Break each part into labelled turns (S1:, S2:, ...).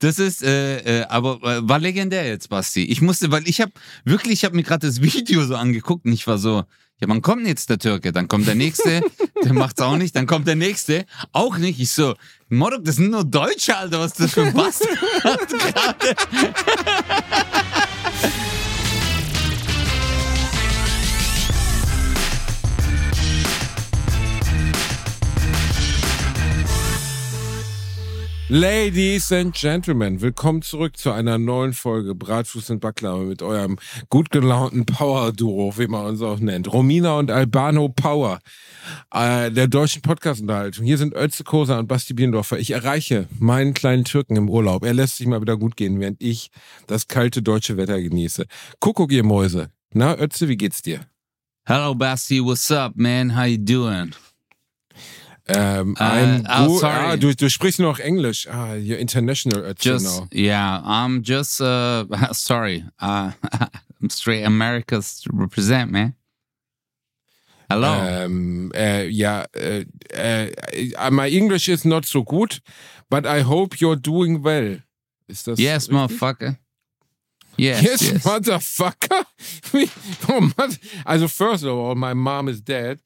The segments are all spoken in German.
S1: Das ist, äh, äh, aber äh, war legendär jetzt, Basti. Ich musste, weil ich habe wirklich, ich habe mir gerade das Video so angeguckt und ich war so, ja, wann kommt jetzt der Türke? Dann kommt der nächste, der macht's auch nicht, dann kommt der nächste, auch nicht. Ich so, Morok, das sind nur Deutsche, Alter, was ist das für ein Bastard gerade?
S2: Ladies and Gentlemen, willkommen zurück zu einer neuen Folge Bratwurst und Baklava mit eurem gut gelaunten Power-Duo, wie man uns auch nennt. Romina und Albano Power, äh, der deutschen Podcast-Unterhaltung. Hier sind Ötze Kosa und Basti Biendorfer. Ich erreiche meinen kleinen Türken im Urlaub. Er lässt sich mal wieder gut gehen, während ich das kalte deutsche Wetter genieße. Kuckuck, ihr Mäuse. Na, Ötze, wie geht's dir?
S1: Hello, Basti, what's up, man? How you doing?
S2: Ähm,
S1: Äh,
S2: I'm
S1: oh, sorry.
S2: ah, du, du sprichst nur noch Englisch. Ah, you're international,
S1: Just
S2: now.
S1: yeah, I'm just uh sorry. Uh I'm straight America's represent, man. Hello.
S2: Um, uh, yeah, uh, uh, my English is not so good, but I hope you're doing well. Ist das
S1: yes,
S2: richtig?
S1: motherfucker. Yes,
S2: Yes,
S1: yes.
S2: motherfucker. Oh, Mann. also, first of all, my mom is dead,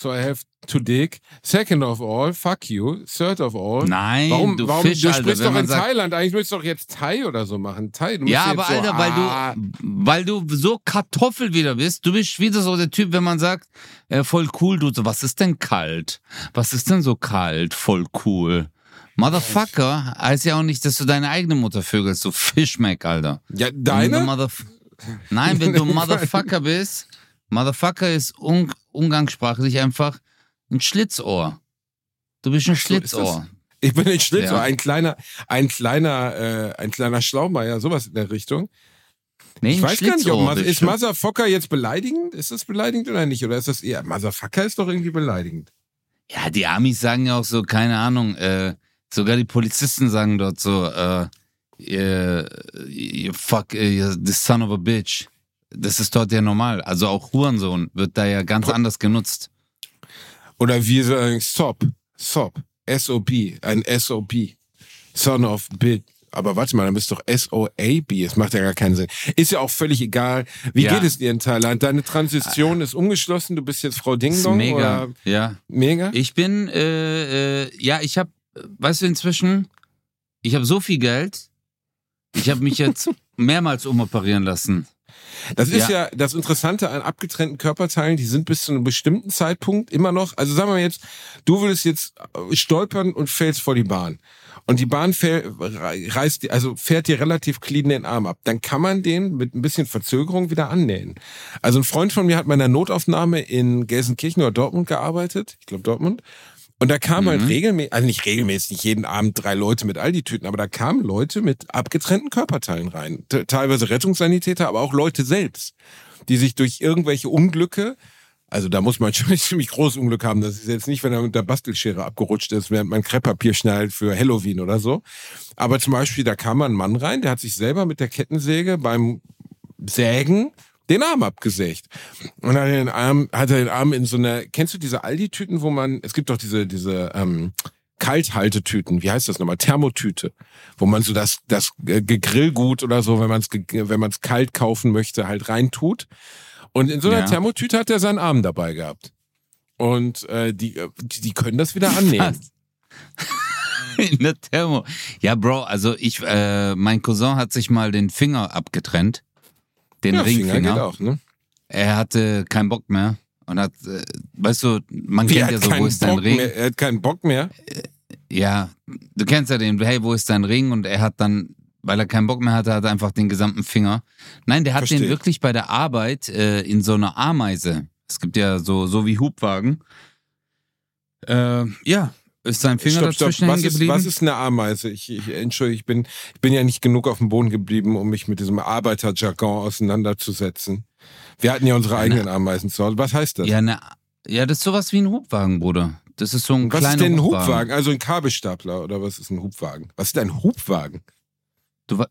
S2: so I have to dig. Second of all, fuck you. Third of all,
S1: Nein,
S2: warum,
S1: du
S2: warum
S1: Fisch,
S2: du
S1: Alter,
S2: sprichst
S1: wenn
S2: doch in
S1: sagt,
S2: Thailand? Eigentlich müsstest du doch jetzt Thai oder so machen. Thai,
S1: Ja, aber
S2: so,
S1: Alter, weil
S2: ah,
S1: du, weil du so Kartoffel wieder bist. Du bist wieder so der Typ, wenn man sagt, äh, voll cool, du so, was ist denn kalt? Was ist denn so kalt? Voll cool. Motherfucker heißt ja auch nicht, dass du deine eigene Mutter vögelst, so Fischmeck, Alter.
S2: Ja, deine?
S1: Nein, wenn du Motherfucker bist, Motherfucker ist un umgangssprachlich einfach ein Schlitzohr. Du bist ein
S2: so,
S1: Schlitzohr.
S2: Ich bin ein Schlitzohr,
S1: Ja.
S2: ein kleiner, ein kleiner, äh, ein kleiner Schlaumeier, sowas in der Richtung.
S1: Nee,
S2: Ich weiß gar nicht, ob
S1: Schlitzohr
S2: Mas ist. Motherfucker jetzt beleidigend? Ist das beleidigend oder nicht? Oder ist das eher Motherfucker ist doch irgendwie beleidigend?
S1: Ja, die Amis sagen ja auch so, keine Ahnung, äh, sogar die Polizisten sagen dort so, äh, äh, you fuck, äh, you're the son of a bitch. Das ist dort ja normal. Also auch Hurensohn wird da ja ganz anders genutzt.
S2: Oder wir sagen SOP, SOP, SOP, ein SOP, Son of Bit. Aber warte mal, dann bist du doch S-O-A-B. Das macht ja gar keinen Sinn. Ist ja auch völlig egal. Wie
S1: Ja.
S2: geht es dir in Thailand? Deine Transition ist umgeschlossen. Du bist jetzt Frau Ding
S1: Ist
S2: Dong
S1: mega.
S2: oder
S1: Ja.
S2: mega?
S1: Ich bin, äh, äh, ja, ich habe, weißt du, inzwischen, ich habe so viel Geld, ich habe mich jetzt mehrmals umoperieren lassen.
S2: Das ist
S1: Ja.
S2: ja. das Interessante an abgetrennten Körperteilen, die sind bis zu einem bestimmten Zeitpunkt immer noch, also sagen wir jetzt, du würdest jetzt äh, stolpern und fällst vor die Bahn. Und die Bahn reißt, also fährt dir relativ clean den Arm ab. Dann kann man den mit ein bisschen Verzögerung wieder annähen. Also ein Freund von mir hat bei einer Notaufnahme in Gelsenkirchen oder Dortmund gearbeitet. Ich glaube Dortmund. Und da kamen halt
S1: Mhm.
S2: regelmäßig, also nicht regelmäßig, nicht jeden Abend drei Leute mit Aldi-Tüten, aber da kamen Leute mit abgetrennten Körperteilen rein. Te- Teilweise Rettungssanitäter, aber auch Leute selbst, die sich durch irgendwelche Unglücke, also da muss man schon ziemlich großes Unglück haben. Das ist jetzt nicht, wenn er mit der Bastelschere abgerutscht ist, während man Krepppapier schnallt für Halloween oder so. Aber zum Beispiel, da kam mal ein Mann rein, der hat sich selber mit der Kettensäge beim Sägen den Arm abgesägt. Und hat den Arm, hat er den Arm in so einer, kennst du diese Aldi-Tüten, wo man, es gibt doch diese, diese, ähm, Kalthaltetüten, wie heißt das nochmal? Thermotüte, wo man so das, das Gegrillgut oder so, wenn man es, wenn man es kalt kaufen möchte, halt reintut. Und in so einer
S1: Ja.
S2: Thermotüte hat er seinen Arm dabei gehabt. Und äh, die, äh, die, die können das wieder annehmen.
S1: In der Thermo. Ja, Bro, also ich, äh, mein Cousin hat sich mal den Finger abgetrennt. Den
S2: Ja, Finger
S1: Ringfinger.
S2: geht auch, ne?
S1: Er hatte keinen Bock mehr und hat, äh, weißt du, man
S2: Wie,
S1: kennt ja so, wo ist dein
S2: Bock
S1: Ring?
S2: mehr, er hat keinen Bock mehr.
S1: Ja, du kennst ja den, hey, wo ist dein Ring? Und er hat dann, weil er keinen Bock mehr hatte, hat er einfach den gesamten Finger. Nein, der hat
S2: Verstehe.
S1: den wirklich bei der Arbeit äh, in so einer Ameise. Es gibt ja so, so wie Hubwagen. Äh, ja, ist sein Finger
S2: Stopp, stopp.
S1: dazwischen
S2: Was ist, was ist eine Ameise? Ich, ich entschuldige, ich bin, ich bin ja nicht genug auf dem Boden geblieben, um mich mit diesem Arbeiterjargon auseinanderzusetzen. Wir hatten ja unsere eigenen Ameisen zu Hause. Was heißt das?
S1: ja, ne, ja, das ist sowas wie ein Hubwagen, Bruder. Das ist so ein
S2: was
S1: kleiner
S2: ist denn ein
S1: Hubwagen.
S2: Hubwagen? Also ein Kabelstapler oder was ist ein Hubwagen? Was ist ein Hubwagen?
S1: Du,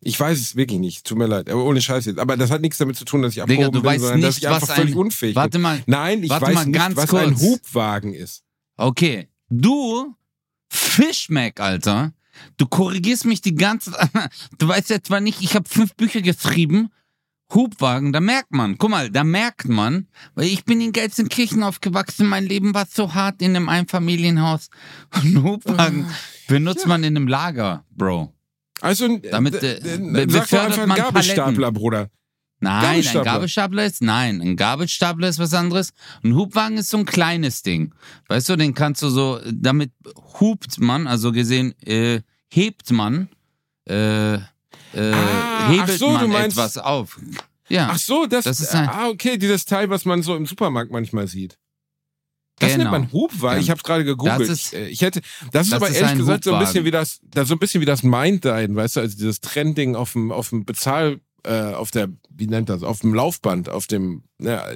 S2: Ich weiß es wirklich nicht. Tut mir leid. Aber ohne Scheiß jetzt. Aber das hat nichts damit zu tun, dass ich
S1: Digga,
S2: abgehoben
S1: du
S2: bin,
S1: weißt
S2: sondern dass
S1: nicht,
S2: ich einfach
S1: was
S2: völlig
S1: ein-
S2: unfähig
S1: warte
S2: bin.
S1: mal,
S2: Nein, ich
S1: warte
S2: weiß
S1: mal
S2: nicht, was ein
S1: kurz.
S2: Hubwagen ist.
S1: Okay, du, Fischmeck, Alter, Du korrigierst mich die ganze Du weißt ja zwar nicht, ich habe fünf Bücher geschrieben. Hubwagen, da merkt man, guck mal, da merkt man, weil ich bin in Gelsenkirchen aufgewachsen, mein Leben war so hart in einem Einfamilienhaus. Und Hubwagen benutzt man in einem Lager, Bro.
S2: Also,
S1: Damit, äh,
S2: sag doch
S1: befördert man
S2: Gabelstapler,
S1: Paletten.
S2: Bruder.
S1: Nein, ein Gabelstapler ist, nein, ein Gabelstapler ist was anderes. Ein Hubwagen ist so ein kleines Ding. Weißt du, den kannst du so, damit hupt man, also gesehen, äh, hebt man, äh, äh,
S2: Ah,
S1: hebelt
S2: so,
S1: man
S2: meinst-
S1: etwas auf. Ja,
S2: Ach so, das,
S1: Das ist ein-
S2: ah, okay, dieses Teil, was man so im Supermarkt manchmal sieht. Das
S1: Genau.
S2: nennt man Hubwagen. Ich
S1: Ja.
S2: habe gerade gegoogelt.
S1: Das ist-
S2: Äh, ich hätte, das ist
S1: das
S2: aber
S1: ist
S2: ehrlich gesagt so ein bisschen
S1: Hubwagen.
S2: wie das, das so ein bisschen wie das Mindine, weißt du, also dieses Trending auf dem auf dem Bezahl äh, auf der wie nennt das auf dem Laufband auf dem ja,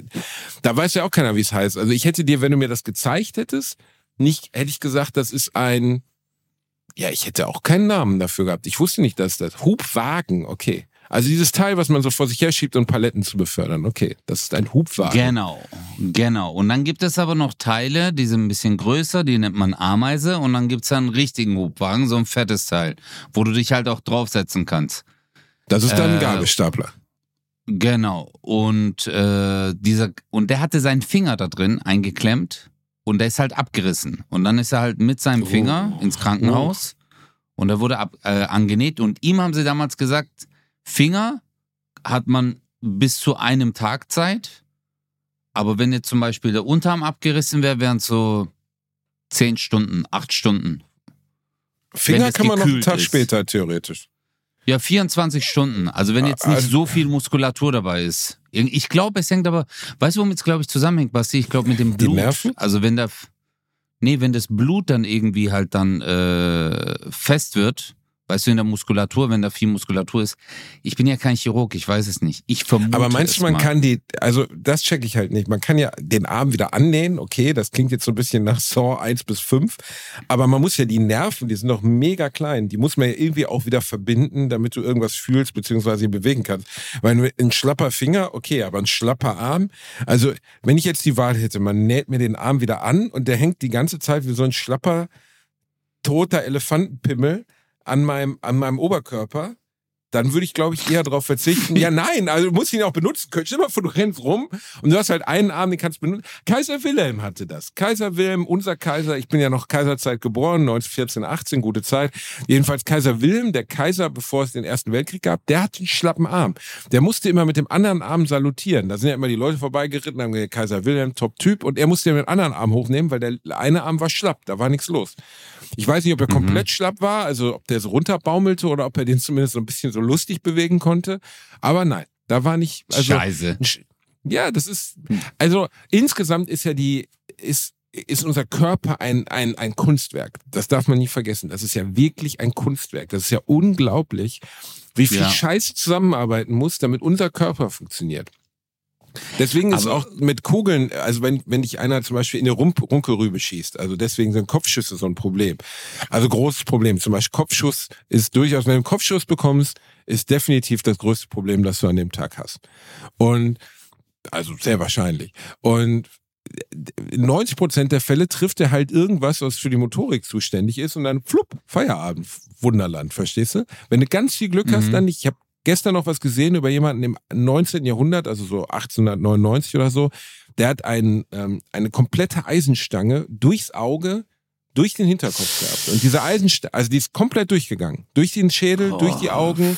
S2: da weiß ja auch keiner wie es heißt. Also ich hätte dir, wenn du mir das gezeigt hättest, nicht hätte ich gesagt, das ist ein ja, ich hätte auch keinen Namen dafür gehabt. Ich wusste nicht, dass das Hubwagen, okay. Also dieses Teil, was man so vor sich her schiebt, um Paletten zu befördern. Okay, das ist ein Hubwagen.
S1: Genau, genau. Und dann gibt es aber noch Teile, die sind ein bisschen größer, die nennt man Ameise. Und dann gibt es einen richtigen Hubwagen, so ein fettes Teil, wo du dich halt auch draufsetzen kannst.
S2: Das ist dann ein
S1: Äh,
S2: Gabelstapler.
S1: Genau. Und äh, dieser und der hatte seinen Finger da drin eingeklemmt und der ist halt abgerissen. Und dann ist er halt mit seinem
S2: Oh.
S1: Finger ins Krankenhaus und er wurde ab, äh, angenäht. Und ihm haben sie damals gesagt, Finger hat man bis zu einem Tag Zeit. Aber wenn jetzt zum Beispiel der Unterarm abgerissen wäre, wären es so zehn Stunden, acht Stunden.
S2: Finger kann man noch einen Tag
S1: ist.
S2: später, theoretisch.
S1: Ja, 24 Stunden. Also wenn jetzt nicht
S2: Also-
S1: so viel Muskulatur dabei ist. Ich glaube, es hängt aber, weißt du, womit es, glaube ich, zusammenhängt, Basti? Ich glaube mit dem
S2: Die
S1: Blut.
S2: Nerven?
S1: Also wenn der, nee, wenn das Blut dann irgendwie halt dann äh, fest wird, weißt du, in der Muskulatur, wenn da viel Muskulatur ist. Ich bin ja kein Chirurg, ich weiß es nicht. Ich vermute
S2: Aber meinst du, man
S1: mal.
S2: kann die, also das check ich halt nicht. Man kann ja den Arm wieder annähen, okay, das klingt jetzt so ein bisschen nach Saw 1 bis 5, aber man muss ja die Nerven, die sind noch mega klein, die muss man ja irgendwie auch wieder verbinden, damit du irgendwas fühlst beziehungsweise bewegen kannst. Weil ein schlapper Finger, okay, aber ein schlapper Arm, also wenn ich jetzt die Wahl hätte, man näht mir den Arm wieder an und der hängt die ganze Zeit wie so ein schlapper, toter Elefantenpimmel an meinem, an meinem Oberkörper, dann würde ich, glaube ich, eher darauf verzichten. Ja, nein, also du musst ihn auch benutzen können. Stell mal du rennst rum und du hast halt einen Arm, den kannst du benutzen. Kaiser Wilhelm hatte das. Kaiser Wilhelm, unser Kaiser, ich bin ja noch Kaiserzeit geboren, 1914, 18, gute Zeit. Jedenfalls Kaiser Wilhelm, der Kaiser, bevor es den Ersten Weltkrieg gab, der hatte einen schlappen Arm. Der musste immer mit dem anderen Arm salutieren. Da sind ja immer die Leute vorbeigeritten, haben gesagt, Kaiser Wilhelm, Top-Typ. Und er musste den mit dem anderen Arm hochnehmen, weil der eine Arm war schlapp, da war nichts los. Ich weiß nicht, ob er komplett schlapp war, also ob der so runterbaumelte oder ob er den zumindest so ein bisschen so lustig bewegen konnte. Aber nein, da war nicht. Also,
S1: Scheiße.
S2: ja, das ist. Also insgesamt ist ja die ist ist unser Körper ein, ein, ein Kunstwerk. Das darf man nie vergessen. Das ist ja wirklich ein Kunstwerk. Das ist ja unglaublich, wie viel
S1: Ja.
S2: Scheiß zusammenarbeiten muss, damit unser Körper funktioniert. Deswegen ist
S1: Aber-
S2: auch mit Kugeln, also wenn, wenn dich einer zum Beispiel in eine Rump Runkelrübe schießt, also deswegen sind Kopfschüsse so ein Problem. Also großes Problem. Zum Beispiel Kopfschuss ist durchaus, wenn du einen Kopfschuss bekommst, ist definitiv das größte Problem, das du an dem Tag hast. Und also sehr wahrscheinlich. Und 90 Prozent der Fälle trifft er halt irgendwas, was für die Motorik zuständig ist und dann flupp, Feierabend, Wunderland, verstehst du? Wenn du ganz viel Glück hast,
S1: Mhm.
S2: dann nicht. Ich habe gestern noch was gesehen über jemanden im 19. Jahrhundert, also so 1899 oder so, der hat ein, ähm, eine komplette Eisenstange durchs Auge, durch den Hinterkopf gehabt. Und diese Eisenstange, also die ist komplett durchgegangen. Durch den Schädel, durch die Augen.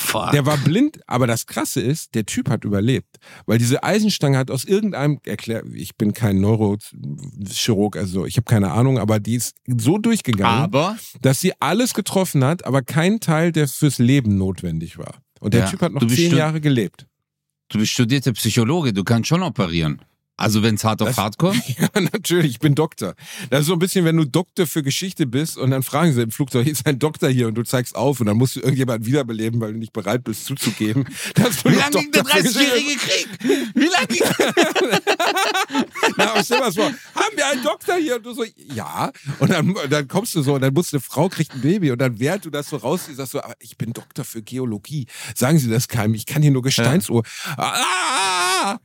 S1: Fuck.
S2: Der war blind, aber das Krasse ist, der Typ hat überlebt. Weil diese Eisenstange hat aus irgendeinem, erklär, ich bin kein Neurochirurg, also ich habe keine Ahnung, aber die ist so durchgegangen,
S1: Aber
S2: dass sie alles getroffen hat, aber kein Teil, der fürs Leben notwendig war. Und der
S1: Ja,
S2: Typ hat noch zehn Jahre gelebt.
S1: du bist studierter Psychologe, du kannst schon operieren. Also wenn es hart auf hart kommt.
S2: Ja, natürlich, ich bin Doktor. Das ist so ein bisschen, wenn du Doktor für Geschichte bist und dann fragen sie im Flugzeug, ist ein Doktor hier und du zeigst auf und dann musst du irgendjemanden wiederbeleben, weil du nicht bereit bist zuzugeben, dass du
S1: Wie lange ging der
S2: Doktor für Geschichte
S1: 30-jährige Krieg? Wie lange ging
S2: Na, aber stell mal vor, haben wir einen Doktor hier? Und du so, ja. Und dann, dann kommst du so und dann musst eine Frau kriegt ein Baby und dann während du das so rausziehst, sagst du, aber ich bin Doktor für Geologie. Sagen Sie das keinem, ich kann hier nur Gesteinsuhr. Ah!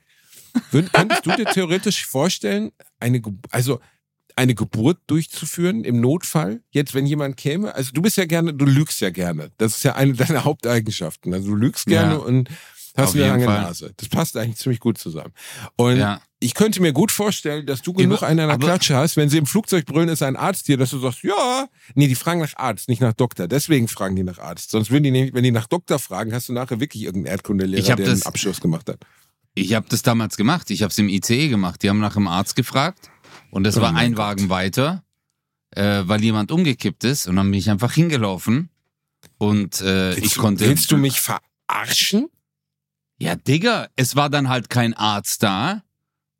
S2: Würd, könntest du dir theoretisch vorstellen, eine, also eine Geburt durchzuführen im Notfall? Jetzt, wenn jemand käme? Also du bist ja gerne, du lügst ja gerne. Das ist ja eine deiner Haupteigenschaften. Also du lügst gerne
S1: Ja.
S2: und hast eine lange
S1: Fall.
S2: Nase. Das passt eigentlich ziemlich gut zusammen. Und
S1: Ja.
S2: ich könnte mir gut vorstellen, dass du genug
S1: Über-
S2: einen an
S1: aber-
S2: Klatsche hast, wenn sie im Flugzeug brüllen, ist ein Arzt hier, dass du sagst, ja. Nee, die fragen nach Arzt, nicht nach Doktor. Deswegen fragen die nach Arzt. Sonst würden die nämlich, wenn die nach Doktor fragen, hast du nachher wirklich irgendeinen Erdkundelehrer, der einen
S1: das-
S2: Abschluss gemacht hat.
S1: Ich habe das damals gemacht. Ich habe es im ICE gemacht. Die haben nach dem Arzt gefragt und das
S2: Oh
S1: war ein
S2: Gott.
S1: Wagen weiter, äh, weil jemand umgekippt ist und dann bin ich einfach hingelaufen und äh, ich
S2: Willst du-
S1: konnte.
S2: Willst du mich verarschen?
S1: Ja, Digga, es war dann halt kein Arzt da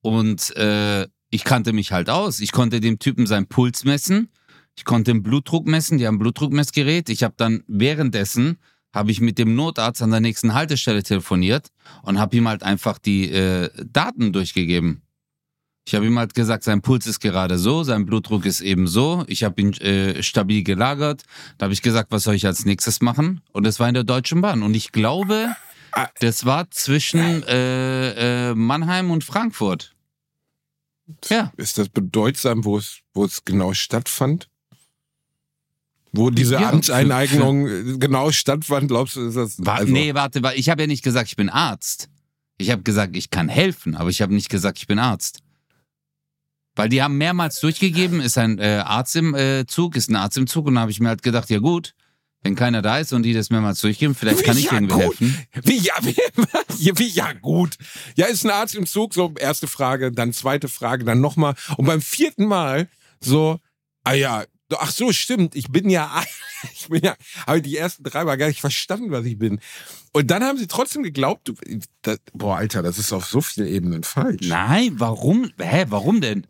S1: und äh, ich kannte mich halt aus. Ich konnte dem Typen seinen Puls messen. Ich konnte den Blutdruck messen. Die haben ein Blutdruckmessgerät. Ich habe dann währenddessen habe ich mit dem Notarzt an der nächsten Haltestelle telefoniert und habe ihm halt einfach die äh, Daten durchgegeben. Ich habe ihm halt gesagt, sein Puls ist gerade so, sein Blutdruck ist eben so. Ich habe ihn äh, stabil gelagert. Da habe ich gesagt, was soll ich als nächstes machen? Und das war in der Deutschen Bahn. Und ich glaube, das war zwischen äh, äh, Mannheim und Frankfurt. Ja.
S2: Ist das bedeutsam, wo es, wo es genau stattfand? Wo diese
S1: Ja,
S2: Amtseineignung äh, genau stattfand, glaubst du, ist das?
S1: War,
S2: also,
S1: Nee, warte, wa- ich habe ja nicht gesagt, ich bin Arzt. Ich habe gesagt, ich kann helfen, aber ich habe nicht gesagt, ich bin Arzt. Weil die haben mehrmals durchgegeben, ist ein äh, Arzt im äh, Zug, ist ein Arzt im Zug und da habe ich mir halt gedacht, ja gut, wenn keiner da ist und die das mehrmals durchgeben, vielleicht kann ich
S2: Ja,
S1: irgendwie
S2: gut.
S1: helfen.
S2: Wie, ja, wie, wie, ja, gut. Ja, ist ein Arzt im Zug, so erste Frage, dann zweite Frage, dann nochmal. Und beim vierten Mal so, ah ja, ach so, stimmt, ich bin ja, ich bin ja, habe die ersten drei Mal gar nicht verstanden, was ich bin. Und dann haben sie trotzdem geglaubt, du, das, boah, Alter, das ist auf so vielen Ebenen falsch.
S1: Nein, warum? Hä, warum denn?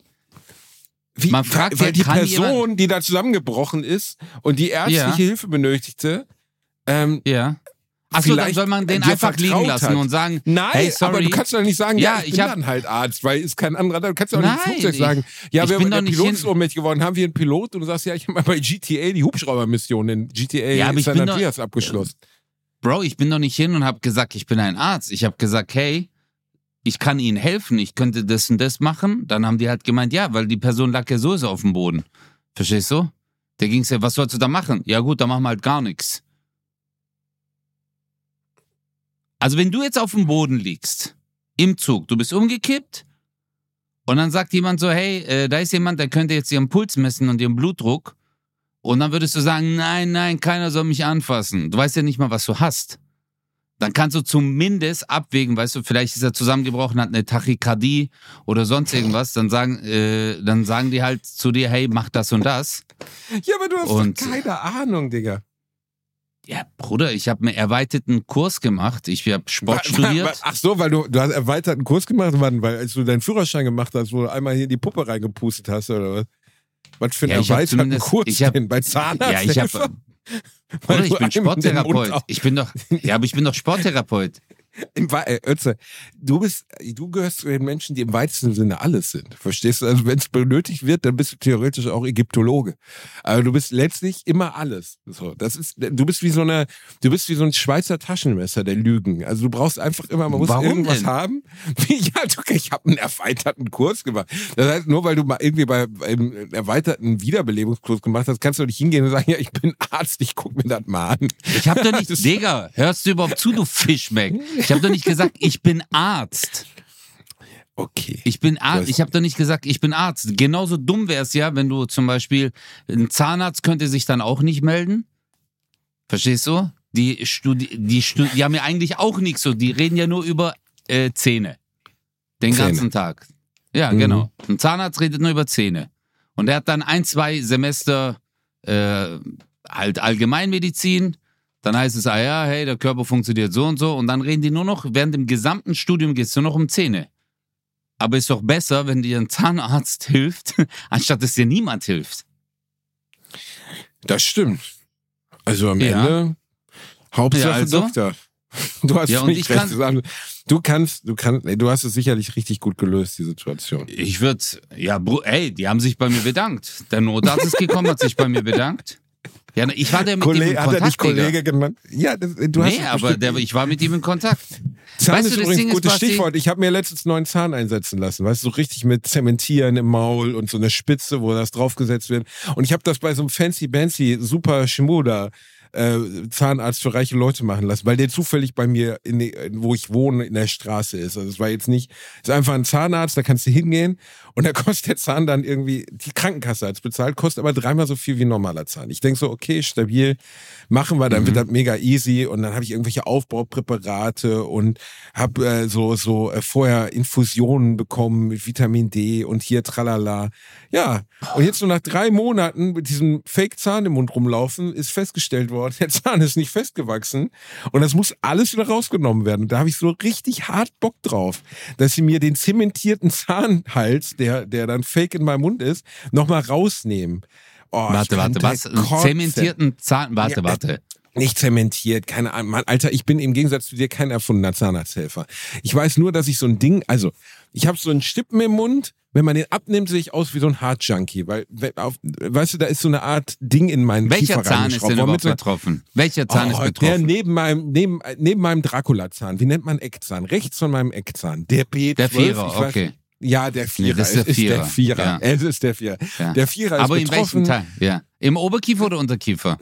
S2: Wie,
S1: Man fragt
S2: weil
S1: ja,
S2: die Person, die da zusammengebrochen ist und die ärztliche
S1: Ja.
S2: Hilfe benötigte, ähm,
S1: Ja. Achso, dann soll man den einfach liegen lassen
S2: hat.
S1: und sagen,
S2: Nein,
S1: hey, sorry.
S2: aber du kannst doch nicht sagen, ja,
S1: Ja,
S2: ich,
S1: ich
S2: bin
S1: hab-
S2: dann halt Arzt, weil ist kein anderer da. Du kannst ja auch nicht
S1: Nein,
S2: Flugzeug
S1: ich-
S2: sagen, ja,
S1: ich
S2: wir
S1: doch nicht
S2: Pilot
S1: hin-
S2: ohnmächtig geworden, haben wir einen Pilot? Und du sagst, ja, ich habe mal bei GTA die Hubschraubermission in GTA
S1: Ja, ich
S2: San
S1: bin doch-
S2: Andreas abgeschlossen.
S1: Bro, ich bin doch nicht hin und habe gesagt, ich bin ein Arzt. Ich habe gesagt, hey, ich kann Ihnen helfen, ich könnte das und das machen. Dann haben die halt gemeint, ja, weil die Person lag ja sowieso auf dem Boden. Verstehst du? Da ging's ja, was sollst du da machen? Ja gut, dann machen wir halt gar nichts. Also wenn du jetzt auf dem Boden liegst, im Zug, du bist umgekippt und dann sagt jemand so, hey, äh, da ist jemand, der könnte jetzt ihren Puls messen und ihren Blutdruck. Und dann würdest du sagen, nein, nein, keiner soll mich anfassen. Du weißt ja nicht mal, was du hast. Dann kannst du zumindest abwägen, weißt du, vielleicht ist er zusammengebrochen, hat eine Tachykardie oder sonst irgendwas. Dann sagen, äh, dann sagen die halt zu dir, hey, mach das und das.
S2: Ja, aber du hast
S1: Und-
S2: doch keine Ahnung, Digga.
S1: Ja, Bruder, ich habe einen erweiterten Kurs gemacht. Ich habe Sport
S2: Wa- wa-
S1: studiert.
S2: wa- Ach so, weil du, du hast erweiterten Kurs gemacht, wann? Weil als du deinen Führerschein gemacht hast, wo du einmal hier in die Puppe reingepustet hast, oder was? Was für einen
S1: Ja,
S2: erweiterten Kurs
S1: ich hab-
S2: denn? Bei Zahnarzt?
S1: Ja, ich habe. Bruder, ich bin Sporttherapeut. Ich bin doch. Ja, aber ich bin doch Sporttherapeut.
S2: Im äh, Ötze, du bist, du gehörst zu den Menschen, die im weitesten Sinne alles sind. Verstehst du? Also wenn es benötigt wird, dann bist du theoretisch auch Ägyptologe. Aber du bist letztlich immer alles. So, das ist, du bist wie so eine, du bist wie so ein Schweizer Taschenmesser der Lügen. Also du brauchst einfach immer, man muss
S1: Warum
S2: irgendwas
S1: denn?
S2: haben. Ja, du, ich habe einen erweiterten Kurs gemacht. Das heißt, nur weil du mal irgendwie bei einem erweiterten Wiederbelebungskurs gemacht hast, kannst du nicht hingehen und sagen, ja, ich bin Arzt, ich guck mir das mal an.
S1: Ich habe doch nicht. Digga, hörst du überhaupt zu, du Fischmeck? Ich habe doch nicht gesagt, ich bin Arzt.
S2: Okay.
S1: Ich bin Arzt. Ich habe doch nicht gesagt, ich bin Arzt. Genauso dumm wäre es ja, wenn du zum Beispiel ein Zahnarzt könnte sich dann auch nicht melden. Verstehst du? Die, Studi die, Stu die haben ja eigentlich auch nichts so. Die reden ja nur über äh, Zähne. Den
S2: Zähne.
S1: ganzen Tag. Ja,
S2: Mhm.
S1: genau. Ein Zahnarzt redet nur über Zähne. Und er hat dann ein, zwei Semester äh, halt Allgemeinmedizin. Dann heißt es, ah ja, hey, der Körper funktioniert so und so. Und dann reden die nur noch, während dem gesamten Studium geht es nur noch um Zähne. Aber ist doch besser, wenn dir ein Zahnarzt hilft, anstatt dass dir niemand hilft.
S2: Das stimmt. Also am
S1: Ja.
S2: Ende Hauptsache
S1: Ja, also?
S2: Doktor. Du hast
S1: Ja, und ich
S2: recht
S1: kann-.
S2: Du kannst, du kannst, du hast es sicherlich richtig gut gelöst, die Situation.
S1: Ich würde, ja, ey, die haben sich bei mir bedankt. Der Notarzt ist gekommen, hat sich bei mir bedankt. Ja, ich war der mit ihm in
S2: Kollege, hat er
S1: Kontakt,
S2: nicht
S1: Digga.
S2: Kollege genannt? Ja, das, du hast
S1: Nee, aber der, ich war mit ihm in Kontakt.
S2: Zahn
S1: Weißt
S2: ist
S1: du,
S2: übrigens ein gutes Stichwort. Ich habe mir letztens einen neuen Zahn einsetzen lassen. Weißt du, so richtig mit Zementieren im Maul und so eine Spitze, wo das draufgesetzt wird. Und ich habe das bei so einem fancy Bancy super Schmuda äh, Zahnarzt für reiche Leute machen lassen, weil der zufällig bei mir, in wo ich wohne, in der Straße ist. Also es war jetzt nicht, es ist einfach ein Zahnarzt, da kannst du hingehen und da kostet der Zahn dann irgendwie, die Krankenkasse hat's bezahlt, kostet aber dreimal so viel wie ein normaler Zahn. Ich denk so, okay, stabil, machen wir, dann
S1: Mhm.
S2: wird das mega easy und dann habe ich irgendwelche Aufbaupräparate und habe äh, so, so äh, vorher Infusionen bekommen mit Vitamin D und hier tralala. Ja, und jetzt so nach drei Monaten mit diesem Fake-Zahn im Mund rumlaufen, ist festgestellt worden, der Zahn ist nicht festgewachsen und das muss alles wieder rausgenommen werden. Und da habe ich so richtig hart Bock drauf, dass sie mir den zementierten Zahnhals, der, der dann fake in meinem Mund ist, nochmal rausnehmen. Oh,
S1: Warte, warte, was?
S2: kotzen.
S1: Zementierten Zahn. Warte,
S2: Ja,
S1: warte.
S2: Nicht zementiert, keine Ahnung. Mann, Alter, ich bin im Gegensatz zu dir kein erfundener Zahnarzthelfer. Ich weiß nur, dass ich so ein Ding, also ich habe so einen Stippen im Mund, wenn man den abnimmt, sehe ich aus wie so ein Hard-Junkie, weil, we- auf, weißt du, da ist so eine Art Ding in meinen
S1: Welcher
S2: Kiefer
S1: Zahn ist denn überhaupt betroffen? Welcher Zahn ist
S2: Oh, Der
S1: betroffen?
S2: neben meinem, neben, neben meinem Dracula-Zahn, wie nennt man Eckzahn? Rechts von meinem Eckzahn. Der B12.
S1: Der Vierer,
S2: weiß-
S1: okay.
S2: Ja, der Vierer.
S1: das ist der
S2: es
S1: Vierer.
S2: ist der Vierer.
S1: Ja.
S2: Es ist der Vierer.
S1: Ja.
S2: Der Vierer ist
S1: Aber in
S2: betroffen.
S1: welchem Teil? Ja. Im Oberkiefer oder Unterkiefer?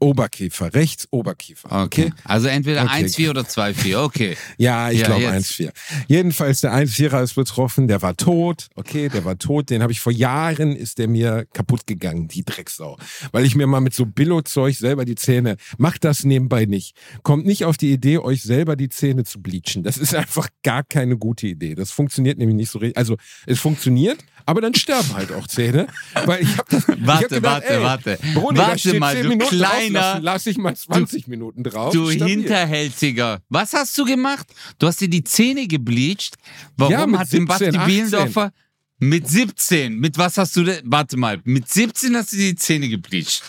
S2: Oberkiefer, rechts Oberkiefer.
S1: Okay. Also entweder
S2: Okay.
S1: 1,4 oder 2,4. Okay.
S2: Ja, ich
S1: Ja,
S2: glaube
S1: jetzt.
S2: 1,4. Jedenfalls der 1,4er ist betroffen, der war tot. Okay, der war tot. Den habe ich vor Jahren, ist der mir kaputt gegangen, die Drecksau. Weil ich mir mal mit so Billo-Zeug selber die Zähne, macht das nebenbei nicht. Kommt nicht auf die Idee, euch selber die Zähne zu bleachen. Das ist einfach gar keine gute Idee. Das funktioniert nämlich nicht so richtig. Also es funktioniert, aber dann sterben halt auch Zähne. Weil ich habe das. ich hab
S1: Warte,
S2: gedacht,
S1: warte,
S2: ey,
S1: warte.
S2: Brudi, da
S1: Warte mal,
S2: 10
S1: du
S2: Minuten
S1: kleiner-
S2: drauf, lass, lass ich mal 20 Minuten drauf.
S1: Du
S2: Stabil.
S1: Hinterhältiger. Was hast du gemacht? Du hast dir die Zähne gebleached. Warum
S2: Ja,
S1: hat den Basti
S2: 17, 18.
S1: Bielendorfer mit 17, mit was hast du denn? Warte mal, mit 17 hast du dir die Zähne gebleached.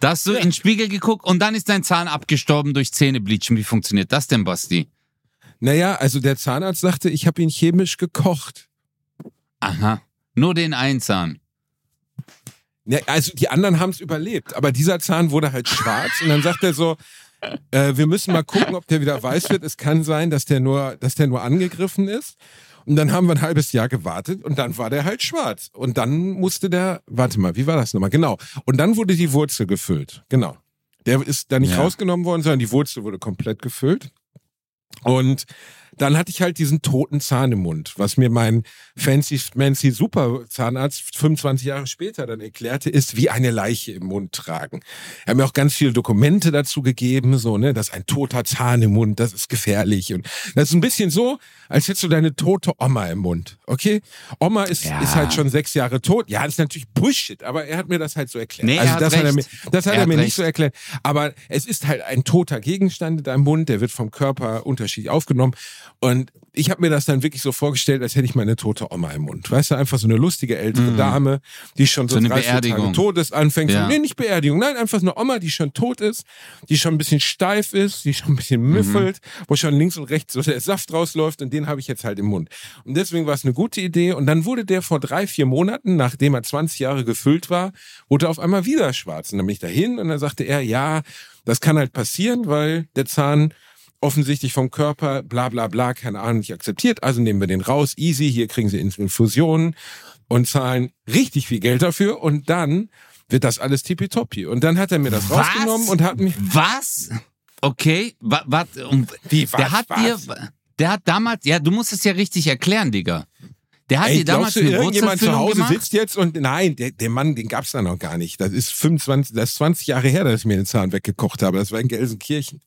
S1: Da hast du in den Spiegel geguckt und dann ist dein Zahn abgestorben durch Zähnebleachen. Wie funktioniert das denn, Basti?
S2: Naja, also der Zahnarzt sagte, ich habe ihn chemisch gekocht.
S1: Aha. Nur den einen Zahn.
S2: Ja, also die anderen haben es überlebt, aber dieser Zahn wurde halt schwarz und dann sagt er so, äh, wir müssen mal gucken, ob der wieder weiß wird. Es kann sein, dass der nur, dass der nur angegriffen ist. Und dann haben wir ein halbes Jahr gewartet und dann war der halt schwarz. Und dann musste der, warte mal, wie war das nochmal? Genau. Und dann wurde die Wurzel gefüllt. Genau. Der ist da nicht
S1: Ja.
S2: rausgenommen worden, sondern die Wurzel wurde komplett gefüllt. Und dann hatte ich halt diesen toten Zahn im Mund, was mir mein fancy, fancy super Zahnarzt 25 Jahre später dann erklärte, ist wie eine Leiche im Mund tragen. Er hat mir auch ganz viele Dokumente dazu gegeben, so, ne, dass ein toter Zahn im Mund, das ist gefährlich. Und das ist ein bisschen so, als hättest du deine tote Oma im Mund, okay? Oma ist,
S1: Ja.
S2: ist halt schon sechs Jahre tot. Ja, das ist natürlich Bullshit, aber er hat mir das halt so erklärt.
S1: Nee,
S2: also das hat er mir,
S1: recht.
S2: das hat
S1: Er
S2: er,
S1: hat
S2: mir
S1: recht.
S2: nicht so erklärt. Aber es ist halt ein toter Gegenstand in deinem Mund, der wird vom Körper unterschiedlich aufgenommen. Und ich habe mir das dann wirklich so vorgestellt, als hätte ich meine tote Oma im Mund. Weißt du, einfach so eine lustige ältere Dame, die schon so,
S1: Mhm. So eine
S2: drei, vier Tage
S1: Beerdigung.
S2: tot ist, anfängt.
S1: Ja.
S2: So, nee, nicht Beerdigung, nein, einfach eine Oma, die schon tot ist, die schon ein bisschen steif ist, die schon ein bisschen
S1: Mhm.
S2: müffelt, wo schon links und rechts so der Saft rausläuft und den habe ich jetzt halt im Mund. Und deswegen war es eine gute Idee. Und dann wurde der vor drei, vier Monaten, nachdem er 20 Jahre gefüllt war, wurde er auf einmal wieder schwarz. Und dann bin ich dahin und dann sagte er, ja, das kann halt passieren, weil der Zahn offensichtlich vom Körper bla bla bla, keine Ahnung, nicht akzeptiert. Also nehmen wir den raus, easy, hier kriegen sie Infusionen und zahlen richtig viel Geld dafür und dann wird das alles tippitoppi. Und dann hat er mir das
S1: Was?
S2: rausgenommen und hat mich...
S1: Was? Okay, wa- warte. um,
S2: Wie,
S1: der hat
S2: was?
S1: dir, der hat damals, ja, du musst es ja richtig erklären, Digga. Der hat
S2: Ey,
S1: dir damals
S2: glaubst du,
S1: eine
S2: irgendjemand zu Hause
S1: gemacht?
S2: sitzt jetzt und nein, der, der Mann, den gab's da noch gar nicht. Das ist 25, das ist 20 Jahre her, dass ich mir den Zahn weggekocht habe. Das war in Gelsenkirchen.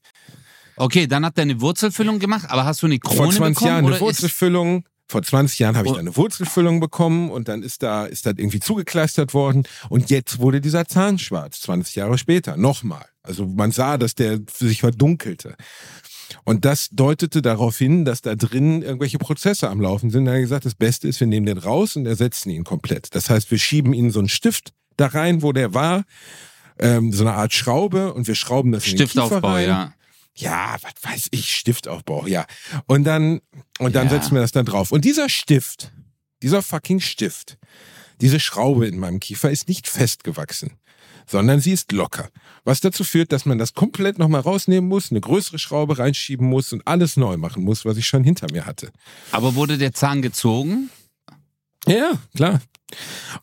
S1: Okay, dann hat er eine Wurzelfüllung gemacht, aber hast du eine Krone
S2: Vor 20
S1: bekommen?
S2: Jahren eine Wurzelfüllung. Vor 20 Jahren habe ich
S1: Oh.
S2: da eine Wurzelfüllung bekommen und dann ist da, ist das irgendwie zugekleistert worden. Und jetzt wurde dieser Zahn schwarz, 20 Jahre später. Nochmal. Also man sah, dass der sich verdunkelte. Und das deutete darauf hin, dass da drin irgendwelche Prozesse am Laufen sind. Da hat er gesagt, das Beste ist, wir nehmen den raus und ersetzen ihn komplett. Das heißt, wir schieben ihn so einen Stift da rein, wo der war, ähm, so eine Art Schraube und wir schrauben das in den Kiefer
S1: Stiftaufbau,
S2: rein.
S1: ja.
S2: Ja, was weiß ich, Stiftaufbau, ja. Und dann, und dann
S1: Ja.
S2: setzen wir das dann drauf. Und dieser Stift, dieser fucking Stift, diese Schraube in meinem Kiefer ist nicht festgewachsen, sondern sie ist locker. Was dazu führt, dass man das komplett nochmal rausnehmen muss, eine größere Schraube reinschieben muss und alles neu machen muss, was ich schon hinter mir hatte.
S1: Aber wurde der Zahn gezogen?
S2: Ja, klar.